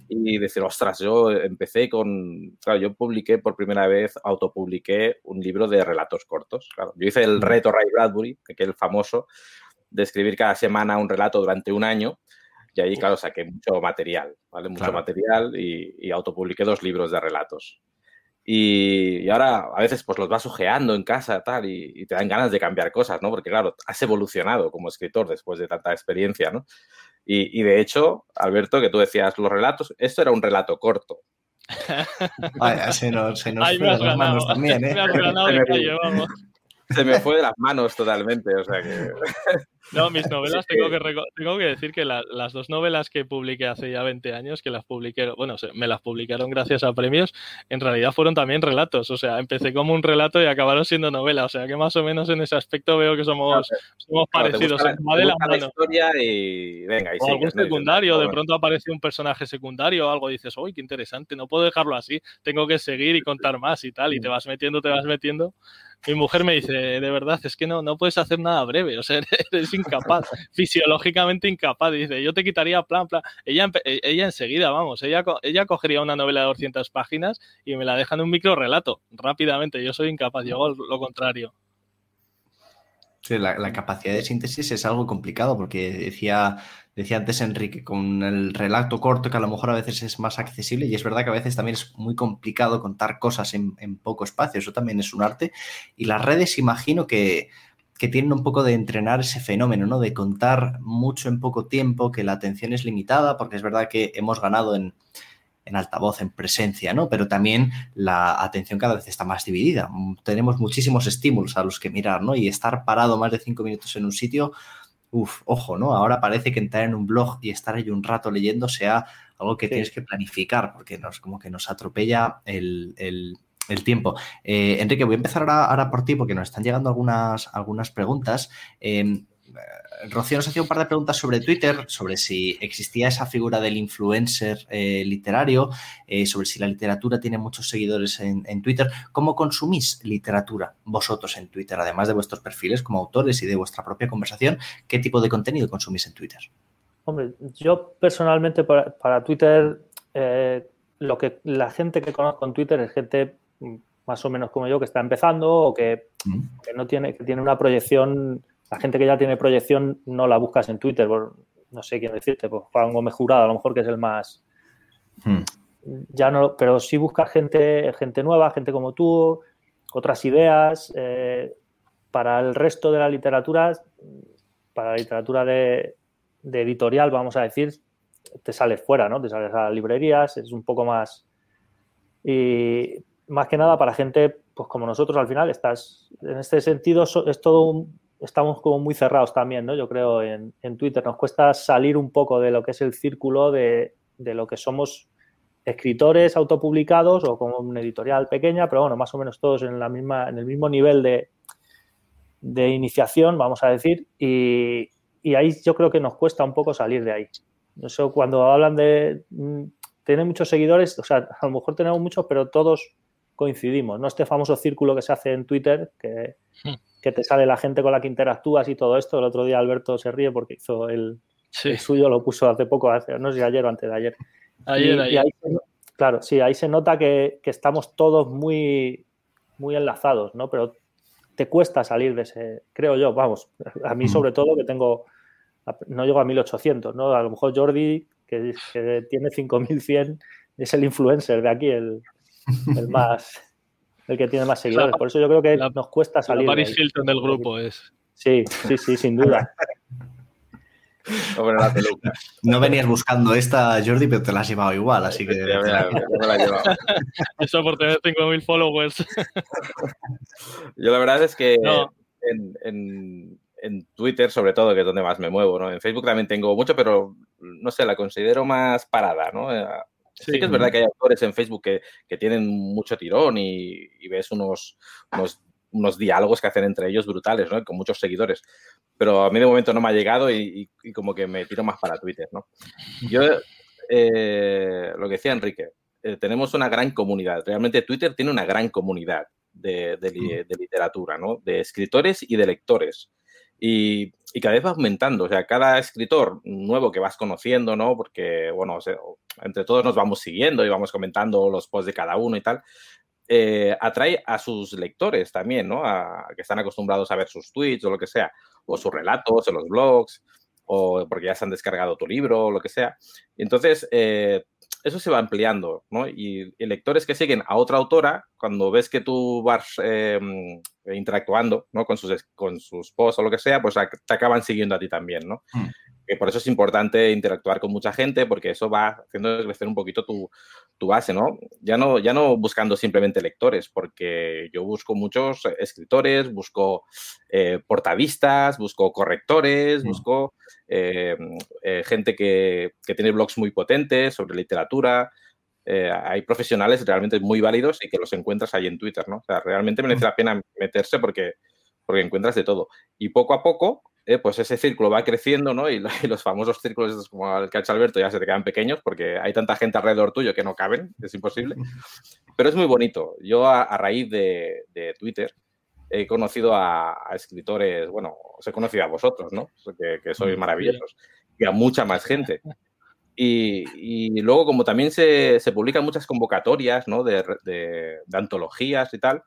y decir, ostras, yo empecé con, claro, yo publiqué por primera vez, autopubliqué un libro de relatos cortos, claro. Yo hice el reto Ray Bradbury, que es el famoso, de escribir cada semana un relato durante un año y ahí, claro, saqué mucho material, ¿vale? Mucho material y, y autopubliqué dos libros de relatos. Y, ahora a veces pues los vas ojeando en casa tal y, te dan ganas de cambiar cosas, ¿no? Porque claro, has evolucionado como escritor después de tanta experiencia, ¿no? Y, de hecho, Alberto, que tú decías los relatos, esto era un relato corto. [LAUGHS] Vaya, se nos, se nos fue las manos también, ¿eh? [LAUGHS] se me fue de las manos totalmente, o sea que... [LAUGHS] No, mis novelas, [LAUGHS] tengo que, tengo que decir que las dos novelas que publiqué hace ya 20 años, que las publiqué, bueno, me las publicaron gracias a premios, en realidad fueron también relatos, o sea, empecé como un relato y acabaron siendo novela, o sea, que más o menos en ese aspecto veo que somos, somos parecidos. la, de la, historia y venga, y o algún secundario, de pronto aparece un personaje secundario o algo, dices, uy, qué interesante, no puedo dejarlo así, tengo que seguir y contar más y tal, y te vas metiendo, te vas metiendo mi mujer me dice, de verdad, es que no, no puedes hacer nada breve, o sea, [LAUGHS] eres incapaz, fisiológicamente incapaz. Dice, yo te quitaría plan, plan. Ella, e, ella enseguida, vamos, ella, ella cogería una novela de 200 páginas y me la deja en un micro relato, rápidamente. Yo soy incapaz, yo lo contrario. La, capacidad de síntesis es algo complicado porque decía, decía antes Enrique, con el relato corto que a lo mejor a veces es más accesible y es verdad que a veces también es muy complicado contar cosas en, poco espacio, eso también es un arte. Y las redes imagino que, que tienen un poco de entrenar ese fenómeno, ¿no? De contar mucho en poco tiempo, que la atención es limitada, porque es verdad que hemos ganado en, en altavoz, en presencia, ¿no? Pero también la atención cada vez está más dividida. Tenemos muchísimos estímulos a los que mirar, ¿no? Y estar parado más de cinco minutos en un sitio, uff, ojo, ¿no? Ahora parece que entrar en un blog y estar ahí un rato leyendo sea algo que tienes que planificar, porque nos, como que nos atropella el, tiempo. Eh, Enrique, voy a empezar ahora, por ti, porque nos están llegando algunas, algunas preguntas. Em, Rocío nos hacía un par de preguntas sobre Twitter, sobre si existía esa figura del influencer eh, literario, eh, sobre si la literatura tiene muchos seguidores en, Twitter. ¿Cómo consumís literatura vosotros en Twitter, además de vuestros perfiles como autores y de vuestra propia conversación? ¿Qué tipo de contenido consumís en Twitter? Hombre, yo personalmente para, Twitter, eh, lo que la gente que conozco en Twitter es gente más o menos como yo que está empezando o que, mm. que no tiene, que tiene una proyección la gente que ya tiene proyección no la buscas en Twitter, no sé quién decirte, pues Juan Gómez Jurado a lo mejor que es el más... Hmm. Ya no, pero sí buscas gente, gente nueva, gente como tú, otras ideas. Eh, para el resto de la literatura, para la literatura de, editorial, vamos a decir, te sales fuera, ¿no? Te sales a librerías, es un poco más... Y más que nada para gente, pues como nosotros al final, estás, en este sentido, es todo un, estamos como muy cerrados también, ¿no? Yo creo en, Twitter. Nos cuesta salir un poco de lo que es el círculo de, lo que somos escritores autopublicados o como una editorial pequeña, pero bueno, más o menos todos en, la misma, en el mismo nivel de, de iniciación, vamos a decir, y, ahí yo creo que nos cuesta un poco salir de ahí. Eso cuando hablan de mm, tener muchos seguidores, o sea, a lo mejor tenemos muchos, pero todos coincidimos, ¿no? Este famoso círculo que se hace en Twitter, que, hmm que te sale la gente con la que interactúas y todo esto. El otro día Alberto se ríe porque hizo el, suyo, lo puso hace poco, hace, no sé si ayer o antes de ayer. Ayer, claro, sí, ahí se nota que, estamos todos muy, muy enlazados, ¿no? Pero te cuesta salir de ese, creo yo, vamos, a mí sobre todo que tengo, no llego a 1800, ¿no? A lo mejor Jordi, que, que tiene 5100, es el influencer de aquí, el, el más el que tiene más seguidores. Por eso yo creo que nos cuesta salir. La Paris Hilton del grupo es. Sí, sí, sí, sin duda. [LAUGHS] No venías buscando esta, Jordi, pero te la has llevado igual, así que. [LAUGHS] Eso por tener 5.000 followers. Yo la verdad es que en, en, Twitter, sobre todo, que es donde más me muevo, ¿no? En Facebook también tengo mucho, pero no sé, la considero más parada, ¿no? Sí, que es verdad que hay autores en Facebook que, tienen mucho tirón y, ves unos, unos, diálogos que hacen entre ellos brutales, ¿no? Con muchos seguidores. Pero a mí de momento no me ha llegado y, como que me tiro más para Twitter, ¿no? Yo, eh, lo que decía Enrique, eh, tenemos una gran comunidad. Realmente Twitter tiene una gran comunidad de, de literatura, ¿no? De escritores y de lectores y, cada vez va aumentando. O sea, cada escritor nuevo que vas conociendo, ¿no? Porque, bueno, entre todos nos vamos siguiendo y vamos comentando los posts de cada uno y tal. Eh, atrae a sus lectores también, ¿no? A, que están acostumbrados a ver sus tweets o lo que sea, o sus relatos en los blogs, o porque ya se han descargado tu libro o lo que sea. Entonces, eh, eso se va ampliando, ¿no? Y, lectores que siguen a otra autora, cuando ves que tú vas em, interactuando, ¿no? Con sus, con sus posts o lo que sea, pues te acaban siguiendo a ti también, ¿no? Mm. Que por eso es importante interactuar con mucha gente, porque eso va haciendo crecer un poquito tu, tu base, ¿no? Ya, ¿no? ya no buscando simplemente lectores, porque yo busco muchos escritores, busco eh, portadistas, busco correctores, mm. busco eh, eh, gente que, que, tiene blogs muy potentes sobre literatura. hay profesionales realmente muy válidos y que los encuentras ahí en Twitter, ¿no? O sea, realmente merece mm. la pena meterse porque, porque encuentras de todo. Y poco a poco eh, pues ese círculo va creciendo, ¿no? Y, los famosos círculos como el que ha hecho Alberto ya se te quedan pequeños porque hay tanta gente alrededor tuyo que no caben, es imposible. [LAUGHS] Pero es muy bonito. Yo a, raíz de, Twitter he conocido a, escritores, bueno, os he conocido a vosotros, ¿no? Que, sois maravillosos. Y a mucha más gente. [LAUGHS] Y, luego, como también se, publican muchas convocatorias, ¿no? De, de, antologías y tal.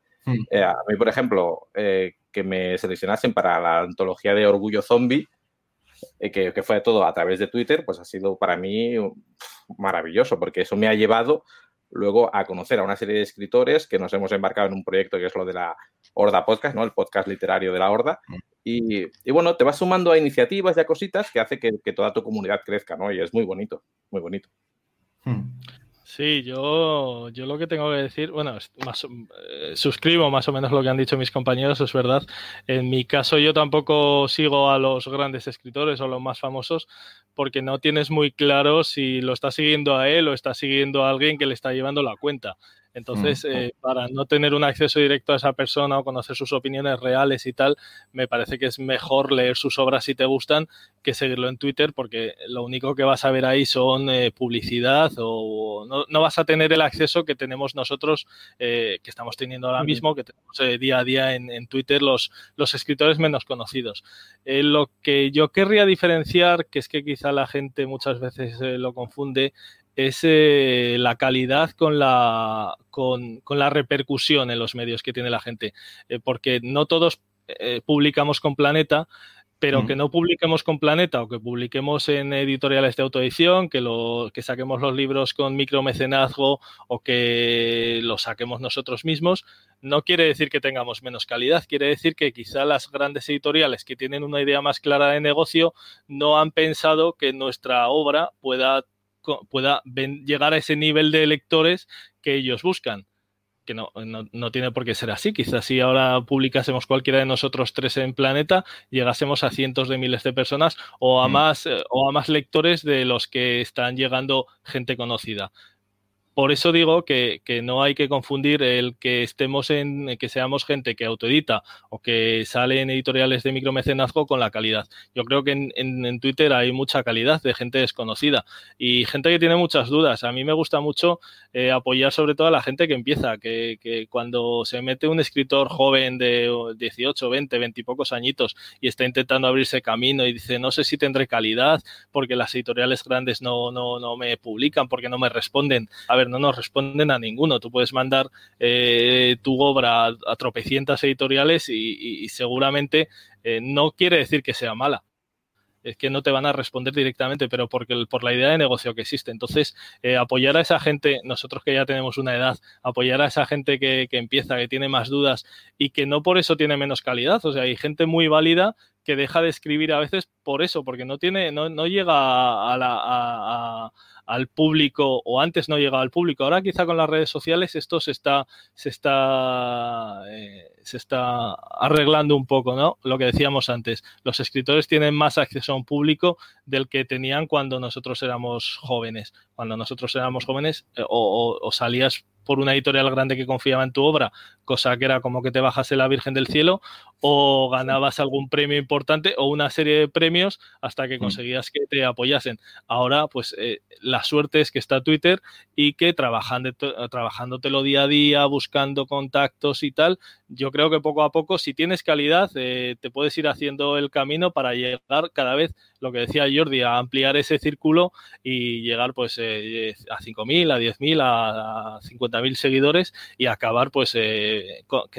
Eh, a mí, por ejemplo, eh, que me seleccionasen para la antología de Orgullo Zombie, eh, que, fue todo a través de Twitter, pues ha sido para mí maravilloso, porque eso me ha llevado luego a conocer a una serie de escritores que nos hemos embarcado en un proyecto que es lo de la Horda Podcast, ¿no? El podcast literario de la Horda. Y, bueno, te vas sumando a iniciativas y a cositas que hace que, que, toda tu comunidad crezca, ¿no? Y es muy bonito, muy bonito. Hmm. Sí, yo, yo lo que tengo que decir, bueno, más, eh, suscribo más o menos lo que han dicho mis compañeros, es verdad. En mi caso yo tampoco sigo a los grandes escritores o los más famosos porque no tienes muy claro si lo está siguiendo a él o está siguiendo a alguien que le está llevando la cuenta. Entonces, eh, para no tener un acceso directo a esa persona o conocer sus opiniones reales y tal, me parece que es mejor leer sus obras si te gustan que seguirlo en Twitter porque lo único que vas a ver ahí son eh, publicidad o no, vas a tener el acceso que tenemos nosotros, eh, que estamos teniendo ahora mismo, que tenemos día a día en, Twitter los, los escritores menos conocidos. lo que yo querría diferenciar, que es que quizá la gente muchas veces lo confunde, es eh, la calidad con la, con, la repercusión en los medios que tiene la gente. Eh, porque no todos eh, publicamos con Planeta, pero que no publiquemos con Planeta o que publiquemos en editoriales de autoedición, que, lo, que saquemos los libros con micromecenazgo o que los saquemos nosotros mismos, no quiere decir que tengamos menos calidad, quiere decir que quizá las grandes editoriales que tienen una idea más clara de negocio no han pensado que nuestra obra pueda pueda llegar a ese nivel de lectores que ellos buscan. Que no, no, tiene por qué ser así. Quizás si ahora publicásemos cualquiera de nosotros tres en Planeta, llegásemos a cientos de miles de personas o a, mm. más, eh, o a más lectores de los que están llegando gente conocida por eso digo que, no hay que confundir el que estemos en, que seamos gente que autoedita o que sale en editoriales de micromecenazgo con la calidad. Yo creo que en, Twitter hay mucha calidad de gente desconocida y gente que tiene muchas dudas. A mí me gusta mucho eh, apoyar sobre todo a la gente que empieza, que, cuando se mete un escritor joven de 18, 20, 20 y pocos añitos y está intentando abrirse camino y dice, no sé si tendré calidad porque las editoriales grandes no, no, no me publican, porque no me responden. A ver, no nos responden a ninguno. Tú puedes mandar eh, tu obra a, tropecientas editoriales y, seguramente eh, no quiere decir que sea mala es que no te van a responder directamente, pero porque por la idea de negocio que existe. Entonces, eh, apoyar a esa gente, nosotros que ya tenemos una edad, apoyar a esa gente que, empieza, que tiene más dudas y que no por eso tiene menos calidad. O sea, hay gente muy válida que deja de escribir a veces por eso, porque no tiene, no, llega a la, a, al público, o antes no llegaba al público. Ahora quizá con las redes sociales esto se está, se está, eh, se está arreglando un poco, ¿no? Lo que decíamos antes, los escritores tienen más acceso a un público del que tenían cuando nosotros éramos jóvenes. Cuando nosotros éramos jóvenes eh, o, o salías por una editorial grande que confiaba en tu obra, cosa que era como que te bajase la Virgen del Cielo, o ganabas algún premio importante o una serie de premios hasta que mm. conseguías que te apoyasen. Ahora, pues eh, la suerte es que está Twitter y que trabajando, trabajándotelo día a día, buscando contactos y tal, yo creo que poco a poco, si tienes calidad, eh, te puedes ir haciendo el camino para llegar cada vez, lo que decía Jordi, a ampliar ese círculo y llegar pues eh, a 5.000, a 10.000, a, a 50.000 seguidores y acabar pues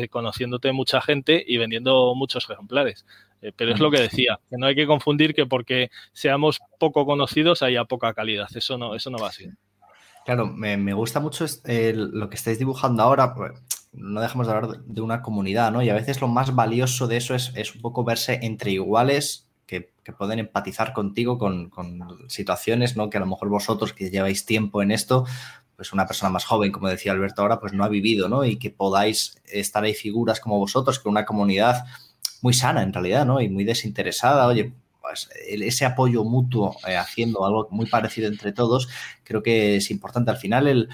conociéndote mucha gente y vendiendo muchos ejemplares. Eh, pero es lo que decía, que no hay que confundir que porque seamos poco conocidos haya poca calidad. Eso no, eso no va así. Claro, me, gusta mucho lo que estáis dibujando ahora. Pues, no dejamos de hablar de una comunidad, ¿no? Y a veces lo más valioso de eso es, un poco verse entre iguales que, pueden empatizar contigo con, con, situaciones, ¿no? Que a lo mejor vosotros que lleváis tiempo en esto, pues una persona más joven, como decía Alberto ahora, pues no ha vivido, ¿no? Y que podáis estar ahí figuras como vosotros, que una comunidad muy sana en realidad, ¿no? Y muy desinteresada, oye, pues ese apoyo mutuo eh, haciendo algo muy parecido entre todos, creo que es importante. Al final, el,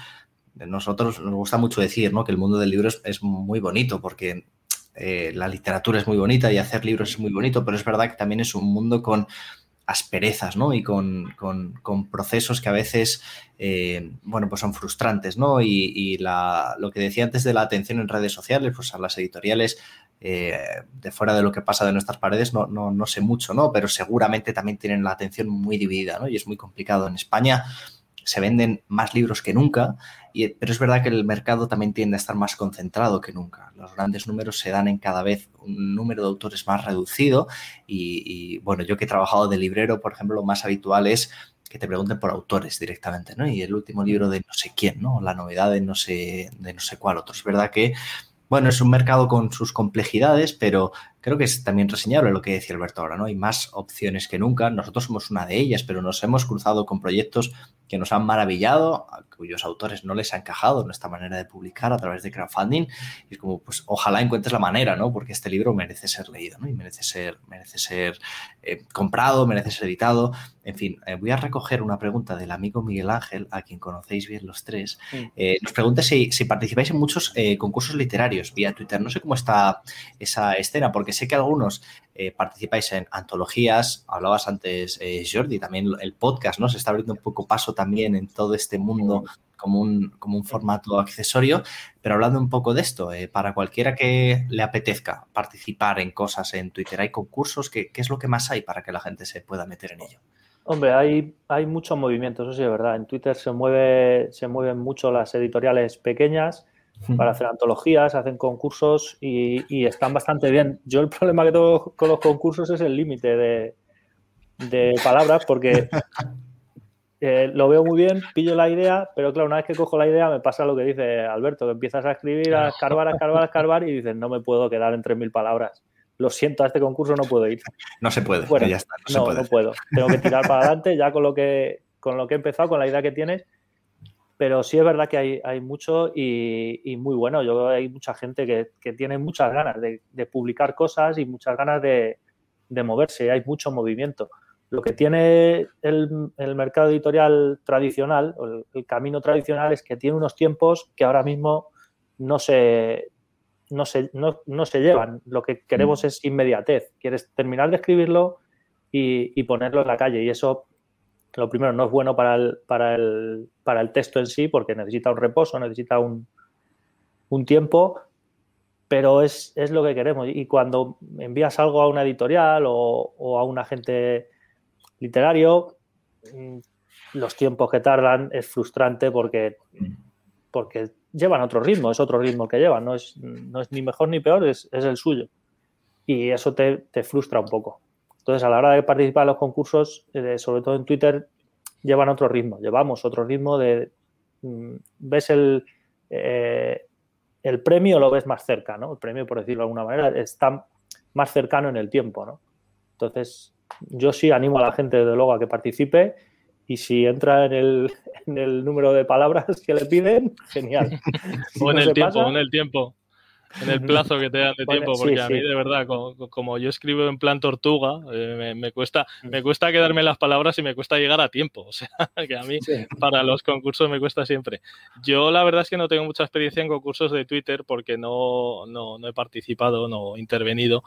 nosotros nos gusta mucho decir, ¿no? Que el mundo del libro es, muy bonito porque eh, la literatura es muy bonita y hacer libros es muy bonito, pero es verdad que también es un mundo con asperezas, ¿no? Y con, procesos que a veces, eh, bueno, pues son frustrantes, ¿no? Y, lo que decía antes de la atención en redes sociales, pues a las editoriales, eh, de fuera de lo que pasa de nuestras paredes, no, no, no, sé mucho, ¿no? Pero seguramente también tienen la atención muy dividida, ¿no? Y es muy complicado. En España se venden más libros que nunca, y, pero es verdad que el mercado también tiende a estar más concentrado que nunca. Los grandes números se dan en cada vez un número de autores más reducido y, bueno, yo que he trabajado de librero, por ejemplo, lo más habitual es que te pregunten por autores directamente, ¿no? Y el último libro de no sé quién, ¿no? La novedad de no sé, de no sé cuál otro. Es verdad que bueno, es un mercado con sus complejidades, pero creo que es también reseñable lo que decía Alberto ahora, ¿no? Hay más opciones que nunca. Nosotros somos una de ellas, pero nos hemos cruzado con proyectos que nos han maravillado, a cuyos autores no les ha encajado nuestra manera de publicar a través de crowdfunding. Y es como, pues ojalá encuentres la manera, ¿no? Porque este libro merece ser leído, ¿no? Y merece ser, merece ser eh, comprado, merece ser editado. En fin, eh, voy a recoger una pregunta del amigo Miguel Ángel, a quien conocéis bien los tres. Eh, nos pregunta si, si, participáis en muchos concursos literarios vía Twitter. No sé cómo está esa escena, porque sé que algunos eh, participáis en antologías, hablabas antes, eh, Jordi, también el podcast, ¿no? Se está abriendo un poco paso también en todo este mundo como un, como un formato accesorio, pero hablando un poco de esto, eh, para cualquiera que le apetezca participar en cosas en Twitter, ¿hay concursos? ¿Qué, ¿Qué, es lo que más hay para que la gente se pueda meter en ello? Hombre, hay, hay muchos movimientos, eso sí es verdad. En Twitter se, mueve, se mueven mucho las editoriales pequeñas, para hacer antologías, hacen concursos y, están bastante bien. Yo el [LAUGHS] problema que tengo con los concursos es el límite de, palabras porque [LAUGHS] eh, lo veo muy bien, pillo la idea, pero claro, una vez que cojo la idea me pasa lo que dice Alberto, que empiezas a escribir, a escarbar, a escarbar, a escarbar y dices, no me puedo quedar en 3.000 palabras. Lo siento, a este concurso no puedo ir. No se puede, ya está. No, no puedo. Tengo que tirar para adelante ya con lo que, con lo que he empezado, con la idea que tienes pero sí es verdad que hay, hay mucho y, muy bueno. Yo hay mucha gente que, tiene muchas ganas de, publicar cosas y muchas ganas de, moverse. Hay mucho movimiento. Lo que tiene el, mercado editorial tradicional, el, el, camino tradicional, es que tiene unos tiempos que ahora mismo no se, no se, no, se llevan. Lo que queremos mm. es inmediatez. Quieres terminar de escribirlo y, y ponerlo en la calle. Y eso lo primero, no es bueno para el, para el, para el texto en sí, porque necesita un reposo, necesita un, un tiempo, pero es, lo que queremos. Y cuando envías algo a una editorial o, a un agente literario, mm, los tiempos que tardan es frustrante porque, porque llevan otro ritmo, es otro ritmo que llevan, no es, no es ni mejor ni peor, es, el suyo. Y eso te, te frustra un poco. Entonces, a la hora de participar en los concursos, eh, sobre todo en Twitter, llevan otro ritmo, llevamos otro ritmo de, mm, ves el, eh, el premio, lo ves más cerca, ¿no? El premio, por decirlo de alguna manera, está más cercano en el tiempo, ¿no? Entonces, yo sí animo a la gente, desde luego, a que participe y si entra en el, [LAUGHS] en el número de palabras que le piden, genial. [LAUGHS] o en el tiempo, en el tiempo en el plazo que te dan de tiempo, porque a mí de verdad, como, yo escribo en plan tortuga, eh, me, cuesta, mm. me cuesta quedarme las palabras y me cuesta llegar a tiempo. [LAUGHS] O sea, que a mí para los concursos me cuesta siempre. Yo la verdad es que no tengo mucha experiencia en concursos de Twitter porque no, no, no he participado, no he intervenido,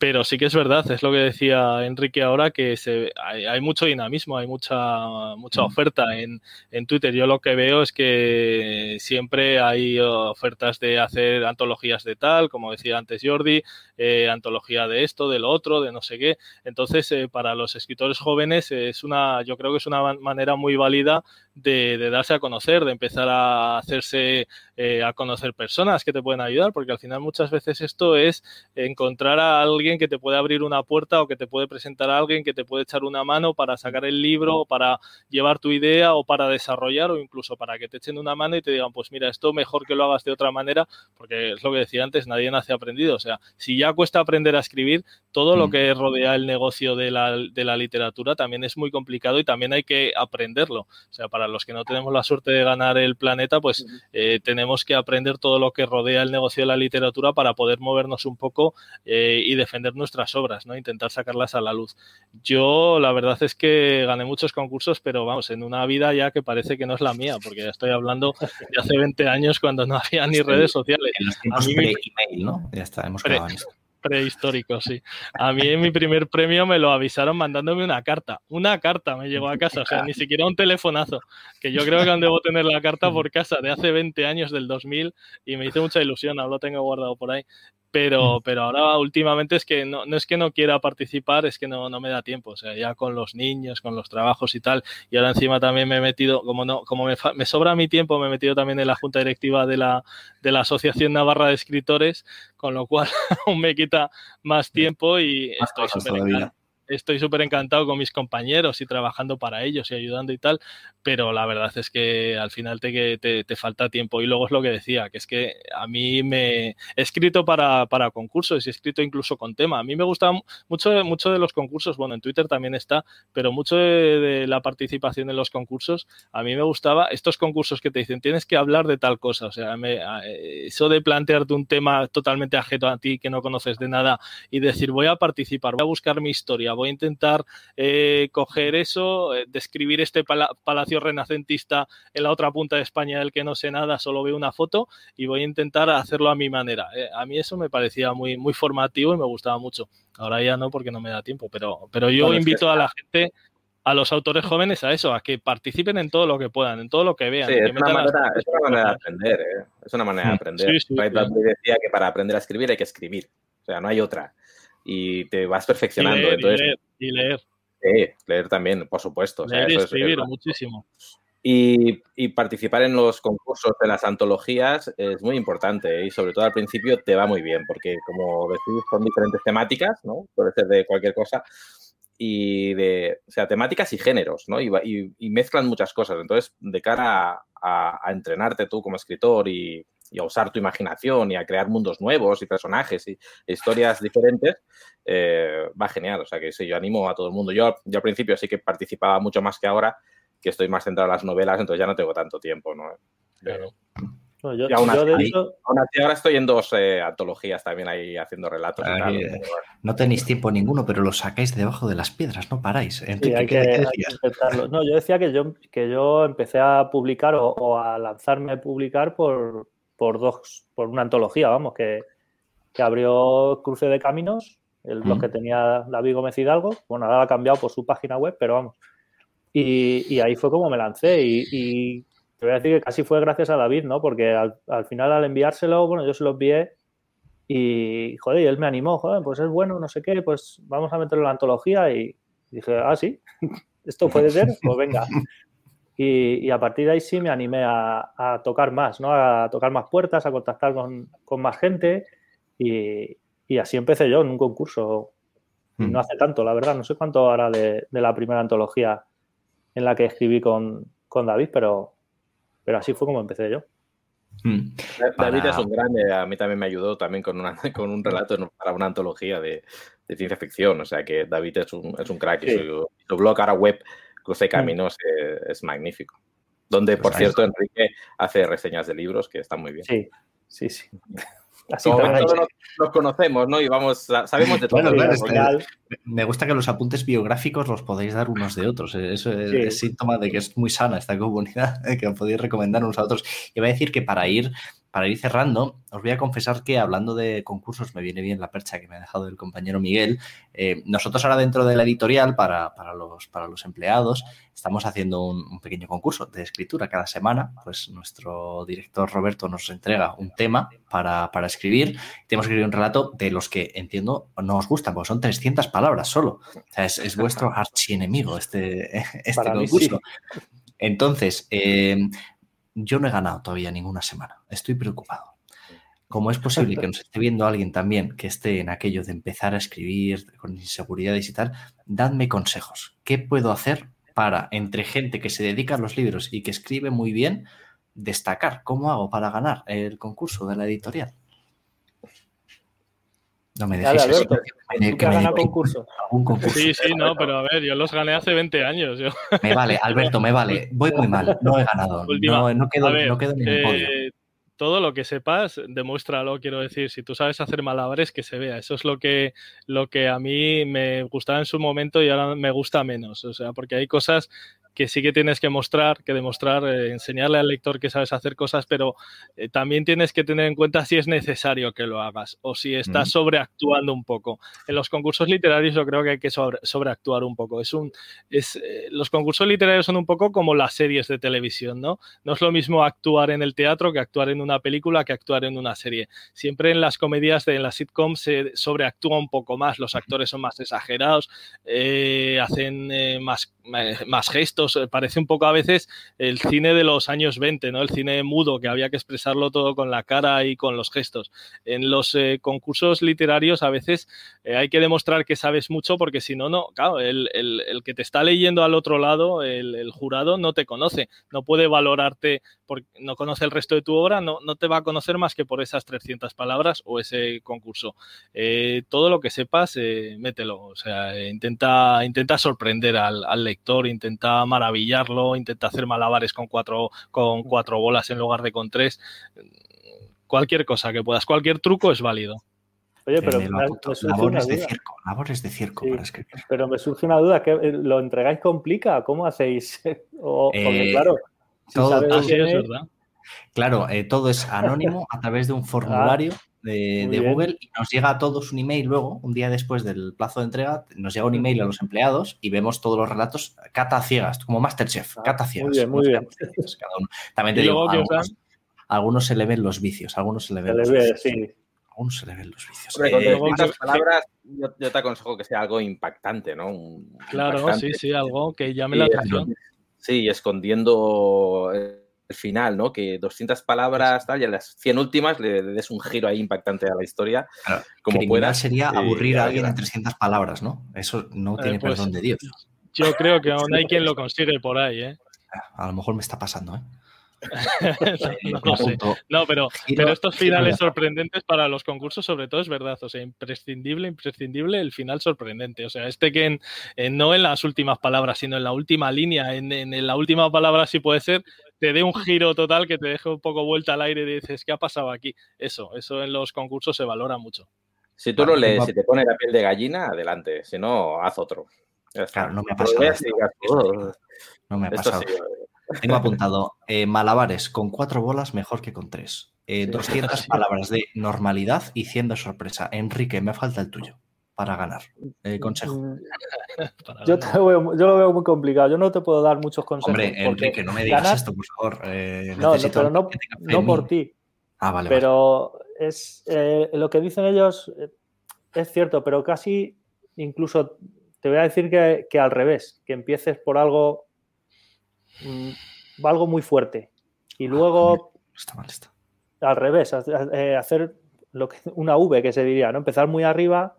pero sí que es verdad, es lo que decía Enrique ahora, que se, hay, mucho dinamismo, hay mucha, mucha mm. oferta en, en, Twitter. Yo lo que veo es que siempre hay ofertas de hacer antologías de tal, como decía antes Jordi, eh, antología de esto, de lo otro, de no sé qué. Entonces, eh, para los escritores jóvenes es una, yo creo que es una manera muy válida de, darse a conocer, de empezar a hacerse eh, a conocer personas que te pueden ayudar, porque al final muchas veces esto es encontrar a alguien que te puede abrir una puerta o que te puede presentar a alguien que te puede echar una mano para sacar el libro, o para llevar tu idea o para desarrollar o incluso para que te echen una mano y te digan, pues mira, esto mejor que lo hagas de otra manera, porque es lo que decía antes, nadie nace aprendido. O sea, si ya cuesta aprender a escribir, todo lo mm. que rodea el negocio de la, de la literatura también es muy complicado y también hay que aprenderlo. O sea, para los que no tenemos la suerte de ganar el planeta, pues eh, tenemos que aprender todo lo que rodea el negocio de la literatura para poder movernos un poco eh, y defender nuestras obras, ¿no? Intentar sacarlas a la luz. Yo, la verdad es que gané muchos concursos, pero vamos, en una vida ya que parece que no es la mía, porque ya estoy hablando de hace 20 años cuando no había ni redes sociales. email, ¿no? Ya está, hemos esto prehistórico, sí. A mí en mi primer premio me lo avisaron mandándome una carta. Una carta me llegó a casa, o sea, ni siquiera un telefonazo. Que yo creo que aún debo tener la carta por casa de hace 20 años, del 2000, y me hizo mucha ilusión, aún lo tengo guardado por ahí pero, mm. pero ahora últimamente es que no, no, es que no quiera participar, es que no, no, me da tiempo, o sea, ya con los niños, con los trabajos y tal, y ahora encima también me he metido, como no, como me, me sobra mi tiempo, me he metido también en la junta directiva de la, de la Asociación Navarra de Escritores, con lo cual [LAUGHS] aún me quita más tiempo y estoy súper estoy súper encantado con mis compañeros y trabajando para ellos y ayudando y tal, pero la verdad es que al final te, te, te falta tiempo. Y luego es lo que decía, que es que a mí me he escrito para, para concursos y he escrito incluso con tema. A mí me gusta mucho, mucho de los concursos, bueno, en Twitter también está, pero mucho de, la participación en los concursos, a mí me gustaba estos concursos que te dicen, tienes que hablar de tal cosa, o sea, eso de plantearte un tema totalmente ajeno a ti, que no conoces de nada, y decir, voy a participar, voy a buscar mi historia, voy a intentar eh, coger eso, eh, describir este palacio renacentista en la otra punta de España del que no sé nada, solo veo una foto y voy a intentar hacerlo a mi manera. Eh, a mí eso me parecía muy, muy formativo y me gustaba mucho. Ahora ya no porque no me da tiempo, pero, pero yo invito a la gente a los autores jóvenes a eso, a que participen en todo lo que puedan, en todo lo que vean. es, una manera, de aprender, es una manera de aprender. Sí, decía que para aprender a escribir hay que escribir, o sea, no hay otra y te vas perfeccionando. Y leer, y leer. Sí, leer también, por supuesto. Leer y escribir muchísimo. Y, y, participar en los concursos de las antologías es muy importante ¿eh? y sobre todo al principio te va muy bien porque como decís son diferentes temáticas, ¿no? Puede ser de cualquier cosa y de, o sea, temáticas y géneros, ¿no? Y, y, mezclan muchas cosas. Entonces, de cara a, a entrenarte tú como escritor y, y a usar tu imaginación y a crear mundos nuevos y personajes y historias diferentes, eh, va genial. O sea que sí, yo animo a todo el mundo. Yo, yo al principio sí que participaba mucho más que ahora, que estoy más centrado en las novelas, entonces ya no tengo tanto tiempo, ¿no? Claro. yo, aún, así, ahora estoy en dos eh, antologías también ahí haciendo relatos. y tal, eh, no tenéis tiempo ninguno, pero lo sacáis de debajo de las piedras, no paráis. no, yo decía que yo, que yo empecé a publicar o a lanzarme a publicar por, por dos, por una antología, vamos, que, abrió Cruce de Caminos, el blog que tenía David Gómez Hidalgo. Bueno, ahora ha cambiado por su página web, pero vamos. Y, ahí fue como me lancé. Y, te voy a decir que casi fue gracias a David, ¿no? Porque al, final al enviárselo, bueno, yo se lo envié y, joder, y él me animó, joder, pues es bueno, no sé qué, pues vamos a meterlo en la antología. Y dije, ah, sí, [LAUGHS] esto puede ser, pues venga. [LAUGHS] Y, a partir de ahí sí me animé a, tocar más, ¿no? A tocar más puertas, a contactar con, más gente y, así empecé yo en un concurso. Hmm. No hace tanto, la verdad, no sé cuánto ahora de, la primera antología en la que escribí con, David, pero, pero así fue como empecé yo. Mm. David es un grande, a mí también me ayudó también con, una, [LAUGHS] con un relato para una antología de, ciencia ficción, o sea que David es un, es un crack y su, blog ahora web, Cruce mm. Caminos, es, magnífico. Donde, pues por cierto, Enrique hace reseñas de libros que están muy bien. Sí, sí, sí. Así todos nos, conocemos, ¿no? Y vamos, sabemos de todo. me gusta que los apuntes biográficos los podéis dar unos de otros. Eso es, síntoma de que es muy sana esta comunidad, [LAUGHS] que podéis recomendar unos a otros. Y voy a decir que para ir para ir cerrando, os voy a confesar que hablando de concursos, me viene bien la percha que me ha dejado el compañero Miguel. Eh, nosotros ahora dentro de la editorial, para, los, para los empleados, estamos haciendo un, pequeño concurso de escritura cada semana. Pues nuestro director Roberto nos entrega un tema para, escribir. Tenemos que escribir un relato de los que entiendo no os gustan, porque son 300 palabras solo. O sea, es, vuestro [LAUGHS] archienemigo este, [LAUGHS] este concurso. Entonces, eh, yo no he ganado todavía ninguna semana. Estoy preocupado. Como es posible que nos esté viendo alguien también que esté en aquello de empezar a escribir con inseguridades y tal, dadme consejos. ¿Qué puedo hacer para, entre gente que se dedica a los libros y que escribe muy bien, destacar? ¿Cómo hago para ganar el concurso de la editorial? No me decís eso. Que me, concurso. Sí, sí, no, pero a ver, yo los gané hace 20 años. Me vale, Alberto, me vale. Voy muy mal, no he ganado. [LAUGHS] No, quedo, no quedo en el podio. Eh, todo lo que sepas, demuéstralo, quiero decir, si tú sabes hacer malabares, que se vea. Eso es lo que, lo que a mí me gustaba en su momento y ahora me gusta menos. O sea, porque hay cosas que sí que tienes que mostrar, que demostrar, eh, enseñarle al lector que sabes hacer cosas, pero eh, también tienes que tener en cuenta si es necesario que lo hagas o si estás sobreactuando un poco. En los concursos literarios yo creo que hay que sobreactuar un poco. Es un, es, eh, los concursos literarios son un poco como las series de televisión, ¿no? No es lo mismo actuar en el teatro que actuar en una película que actuar en una serie. Siempre en las comedias, de, en las sitcoms se sobreactúa un poco más, los actores son más exagerados, hacen más, más gestos eh, parece un poco a veces el cine de los años 20, ¿no? El cine mudo, que había que expresarlo todo con la cara y con los gestos. En los eh, concursos literarios a veces eh, hay que demostrar que sabes mucho porque si no, no, claro, el, que te está leyendo al otro lado, el, jurado, no te conoce, no puede valorarte, no conoce el resto de tu obra, no, no te va a conocer más que por esas 300 palabras o ese concurso. todo lo que sepas, mételo, o sea, intenta, intenta sorprender al, al lector, intenta maravillarlo, intenta hacer malabares con cuatro, con cuatro bolas en lugar de con tres. Cualquier cosa que puedas, cualquier truco es válido. Oye, pero me, labores, de circo, labores de circo para escribir. Pero me surge una duda, ¿que eh, lo entregáis complica? ¿Cómo hacéis? [LAUGHS] o, porque, eh, claro, todo, Claro, eh, todo es anónimo a través de un [LAUGHS] formulario de, Google y nos llega a todos un email luego, un día después del plazo de entrega, nos llega un email a los empleados y vemos todos los relatos cata ciegas, como Masterchef, ah, cata ciegas. Muy bien, muy bien. También te digo, algunos, se le ven los vicios, algunos se le ven los vicios. Sí. Algunos se le ven los vicios. con palabras, yo, te aconsejo que sea algo impactante, ¿no? claro, sí, sí, algo que llame la atención. Sí, escondiendo el final, ¿no? Que 200 palabras, tal, y a las 100 últimas le, des un giro ahí impactante a la historia. como pueda. sería aburrir a alguien en 300 palabras, ¿no? Eso no tiene pues, perdón de Dios. Yo creo que aún hay quien lo consigue por ahí, ¿eh? A lo mejor me está pasando, ¿eh? [LAUGHS] no, pero, pero estos finales sorprendentes para los concursos, sobre todo, es verdad. O sea, imprescindible, imprescindible el final sorprendente. O sea, este que no en las últimas palabras, sino en la última línea, en, en, la última palabra, si puede ser, te dé un giro total que te deje un poco vuelta al aire y dices, ¿qué ha pasado aquí? Eso, eso en los concursos se valora mucho. Si tú lo lees, si te pone la piel de gallina, adelante. Si no, haz otro. Claro, no me ha pasado. No me ha pasado. Tengo apuntado eh, malabares con cuatro bolas mejor que con tres. 200 eh, [LAUGHS] palabras de normalidad y 100 de sorpresa. Enrique, me falta el tuyo para ganar. Eh, consejo. Mm. [LAUGHS] yo, yo, lo veo muy complicado. Yo no te puedo dar muchos consejos. Hombre, Enrique, no me digas esto, por favor. Eh, no, no, pero no, no por ti. Ah, vale. Pero es eh, lo que dicen ellos es cierto, pero casi incluso te voy a decir que, que al revés, que empieces por algo, algo muy fuerte y ah, luego está mal esto. al revés, hacer lo que, una V que se diría, ¿no? Empezar muy arriba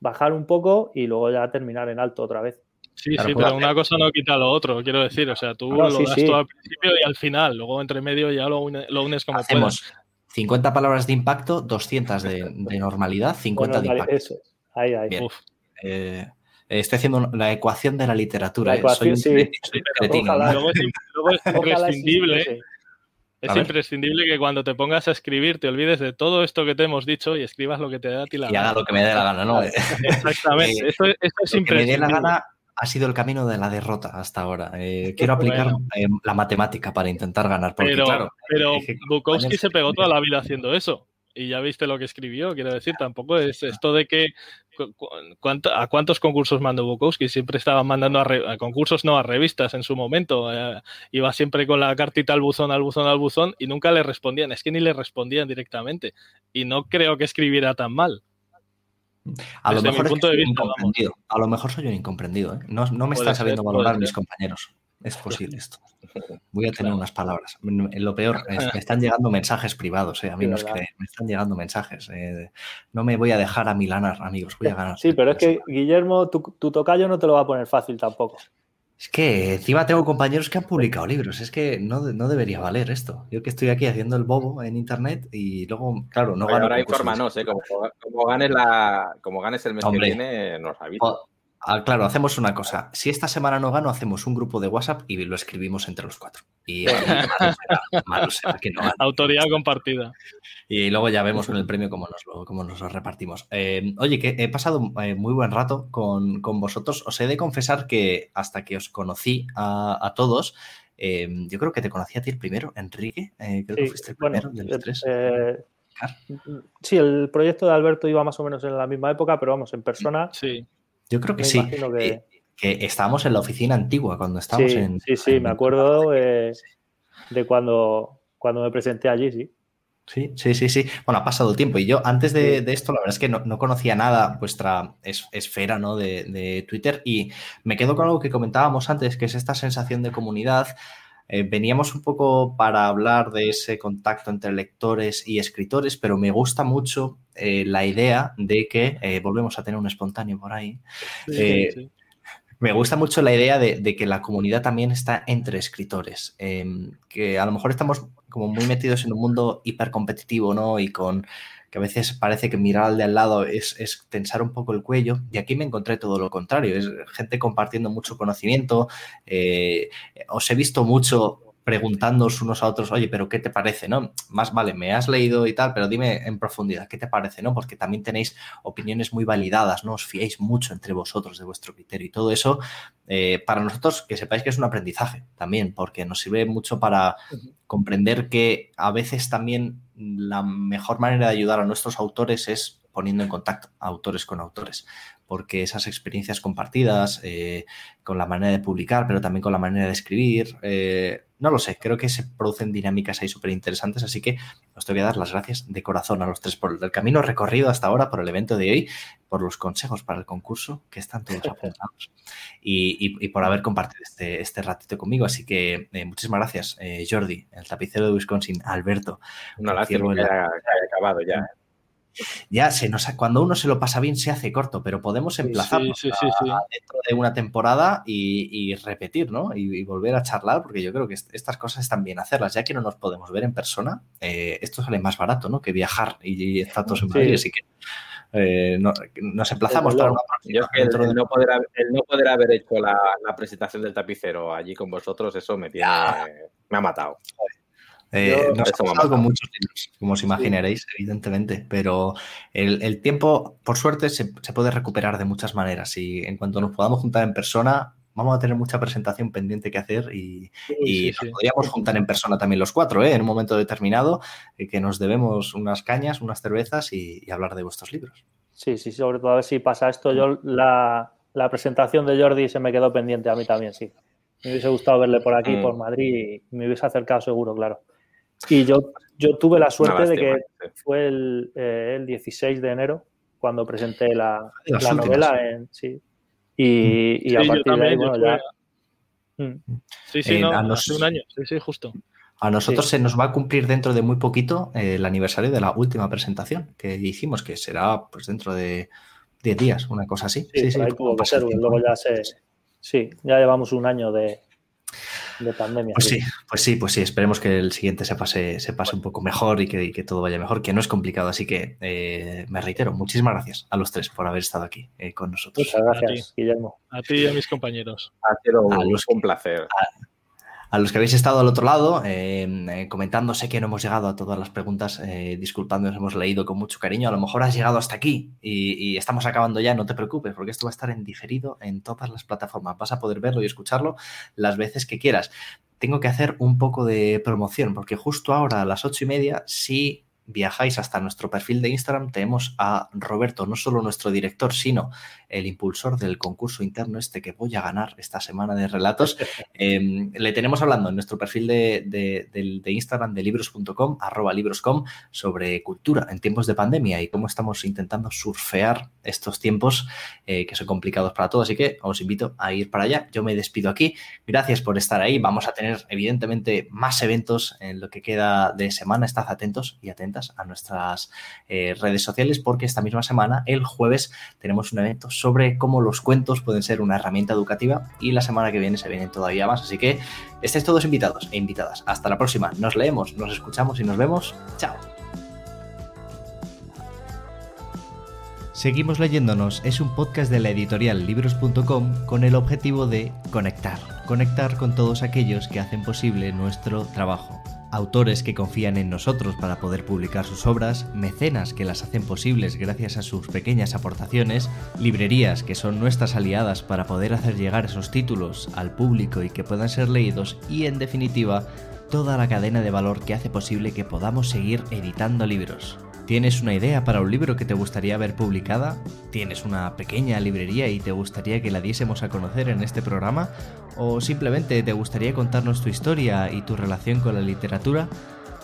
bajar un poco y luego ya terminar en alto otra vez. Sí, sí, pero una cosa no quita lo otro, quiero decir. O sea, tú lo das todo al principio y al final, luego entre medio ya lo, unes como Hacemos 50 palabras de impacto, 200 de, normalidad, 50 de impacto. Eso, ahí, ahí. Eh, estoy haciendo la ecuación de la literatura. La ¿eh? ecuación, soy un sí. Luego es, imprescindible. Es imprescindible que cuando te pongas a escribir te olvides de todo esto que te hemos dicho y escribas lo que te da a ti la gana. Y haga lo que me dé la gana, ¿no? Exactamente. [LAUGHS] esto, es imprescindible. Que me dé la gana ha sido el camino de la derrota hasta ahora. Eh, quiero aplicar eh, la matemática para intentar ganar. pero, claro, pero Bukowski se pegó toda la vida haciendo eso. Y ya viste lo que escribió, quiero decir, tampoco es esto de que ¿a cuántos concursos mandó Bukowski? Siempre estaba mandando a, concursos, no a revistas en su momento. Eh, iba siempre con la cartita al buzón, al buzón, al buzón y nunca le respondían. Es que ni le respondían directamente. Y no creo que escribiera tan mal. A lo, mejor a lo mejor soy un incomprendido. ¿eh? No, me están sabiendo valorar mis compañeros. Es [LAUGHS] posible esto. Voy a tener unas palabras. Lo peor, es, me están llegando mensajes privados, eh, amigos, que me están llegando mensajes. Eh, no me voy a dejar a milanar, amigos, voy a [LAUGHS] ganar. Sí, pero es que, Guillermo, tu, tocayo no te lo va a poner fácil tampoco. Es que encima tengo compañeros que han publicado libros. Es que no, no, debería valer esto. Yo que estoy aquí haciendo el bobo en internet y luego, claro, no gano. Ahora infórmanos, ¿eh? Como, como, ganes la, como ganes el mes que viene, nos avisa. Ah, claro, hacemos una cosa. Si esta semana no gano, hacemos un grupo de WhatsApp y lo escribimos entre los cuatro. Y [LAUGHS] malo será, que no Autoridad compartida. Y luego ya vemos con el premio cómo nos lo, cómo nos lo repartimos. Eh, oye, que he pasado eh, muy buen rato con, vosotros. Os he de confesar que hasta que os conocí a, todos, eh, yo creo que te conocí a ti el primero, Enrique. creo que fuiste el primero de los tres. sí, el proyecto de Alberto iba más o menos en la misma época, pero vamos, en persona. Sí. Yo creo que sí. Que... estábamos en la oficina antigua cuando estábamos sí, en. Sí, sí, me acuerdo de cuando, cuando me presenté allí, sí. Sí, sí, sí, sí. Bueno, ha pasado el tiempo. Y yo antes de, esto, la verdad es que no, conocía nada vuestra esfera ¿no? de, de, Twitter. Y me quedo con algo que comentábamos antes, que es esta sensación de comunidad. Eh, veníamos un poco para hablar de ese contacto entre lectores y escritores, pero me gusta mucho eh, la idea de que eh, volvemos a tener un espontáneo por ahí. Me gusta mucho la idea de, que la comunidad también está entre escritores, em, que a lo mejor estamos como muy metidos en un mundo hipercompetitivo, ¿no? Y con que a veces parece que mirar al de al lado es, es, tensar un poco el cuello. Y aquí me encontré todo lo contrario, es gente compartiendo mucho conocimiento. Eh, os he visto mucho preguntándoos unos a otros, oye, pero ¿qué te parece? ¿No? Más vale, me has leído y tal, pero dime en profundidad, ¿qué te parece? ¿No? Porque también tenéis opiniones muy validadas, ¿no? Os fiáis mucho entre vosotros de vuestro criterio y todo eso, eh, para nosotros, que sepáis que es un aprendizaje también, porque nos sirve mucho para comprender que a veces también la mejor manera de ayudar a nuestros autores es poniendo en contacto autores con autores porque esas experiencias compartidas eh, con la manera de publicar, pero también con la manera de escribir, eh, no lo sé, creo que se producen dinámicas ahí súper interesantes, así que os te voy a dar las gracias de corazón a los tres por el camino recorrido hasta ahora, por el evento de hoy, por los consejos para el concurso, que están todos [LAUGHS] apuntados, y, por haber compartido este, este ratito conmigo. Así que eh, muchísimas gracias, Jordi, el tapicero de Wisconsin, Alberto. Una lástima que haya acabado ya ya se nos, cuando uno se lo pasa bien se hace corto, pero podemos emplazarnos dentro de una temporada y, repetir, ¿no? Y, volver a charlar, porque yo creo que estas cosas están bien hacerlas, ya que no nos podemos ver en persona, eh, esto sale más barato, ¿no? Que viajar y, estar todos en Madrid, así que eh, nos emplazamos para una próxima. el, no poder haber, hecho la, presentación del tapicero allí con vosotros, eso me tiene, me ha matado. Eh, nos ha pasado con muchos libros, como os imaginaréis, evidentemente, pero el, tiempo, por suerte, se, puede recuperar de muchas maneras y en cuanto nos podamos juntar en persona, vamos a tener mucha presentación pendiente que hacer y, nos podríamos juntar en persona también los cuatro, ¿eh? en un momento determinado, eh, que nos debemos unas cañas, unas cervezas y, hablar de vuestros libros. Sí, sí, sobre todo a ver si pasa esto. Yo la, presentación de Jordi se me quedó pendiente a mí también, sí. Me hubiese gustado verle por aquí, mm. por Madrid, y me hubiese acercado seguro, claro. Y yo, yo tuve la suerte de que fue el, eh, el, 16 de enero cuando presenté la, la novela. En, sí. Y, y a partir de ahí, bueno, ya. Mm. Sí, sí, eh, no, hace un año, sí, sí, justo. A nosotros se nos va a cumplir dentro de muy poquito eh, el aniversario de la última presentación que hicimos, que será pues dentro de 10 días, una cosa así. Sí, sí, sí, luego ya se, Sí, ya llevamos un año de, de pandemia. Pues sí, pues sí, pues sí. Esperemos que el siguiente se pase, se pase un poco mejor y que, todo vaya mejor, que no es complicado. Así que eh, me reitero, muchísimas gracias a los tres por haber estado aquí eh, con nosotros. Muchas gracias, Guillermo. A ti y a mis compañeros. Ha sido un, placer a los que habéis estado al otro lado, em, eh, comentando, sé que no hemos llegado a todas las preguntas, eh, disculpando, hemos leído con mucho cariño, a lo mejor has llegado hasta aquí y, estamos acabando ya, no te preocupes, porque esto va a estar en diferido en todas las plataformas, vas a poder verlo y escucharlo las veces que quieras. Tengo que hacer un poco de promoción, porque justo ahora a las ocho y media, sí viajáis hasta nuestro perfil de Instagram, tenemos a Roberto, no solo nuestro director, sino el impulsor del concurso interno este que voy a ganar esta semana de relatos. [LAUGHS] Em, le tenemos hablando en nuestro perfil de, Instagram de libros.com, arroba libros.com, sobre cultura en tiempos de pandemia y cómo estamos intentando surfear estos tiempos eh, que son complicados para todos. Así que os invito a ir para allá. Yo me despido aquí. Gracias por estar ahí. Vamos a tener, evidentemente, más eventos en lo que queda de semana. Estad atentos y atentos a nuestras eh, redes sociales porque esta misma semana, el jueves, tenemos un evento sobre cómo los cuentos pueden ser una herramienta educativa y la semana que viene se vienen todavía más. Así que estéis todos invitados e invitadas. Hasta la próxima. Nos leemos, nos escuchamos y nos vemos. Chao. Seguimos leyéndonos es un podcast de la editorial libros.com con el objetivo de conectar, conectar con todos aquellos que hacen posible nuestro trabajo autores que confían en nosotros para poder publicar sus obras, mecenas que las hacen posibles gracias a sus pequeñas aportaciones, librerías que son nuestras aliadas para poder hacer llegar esos títulos al público y que puedan ser leídos y en definitiva toda la cadena de valor que hace posible que podamos seguir editando libros. ¿Tienes una idea para un libro que te gustaría ver publicada? ¿Tienes una pequeña librería y te gustaría que la diésemos a conocer en este programa? ¿O simplemente te gustaría contarnos tu historia y tu relación con la literatura?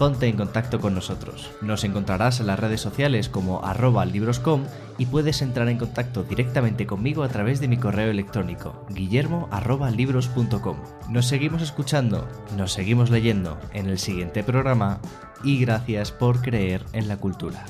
Ponte en contacto con nosotros. Nos encontrarás en las redes sociales como arroba libroscom y puedes entrar en contacto directamente conmigo a través de mi correo electrónico guillermo Nos seguimos escuchando, nos seguimos leyendo en el siguiente programa y gracias por creer en la cultura.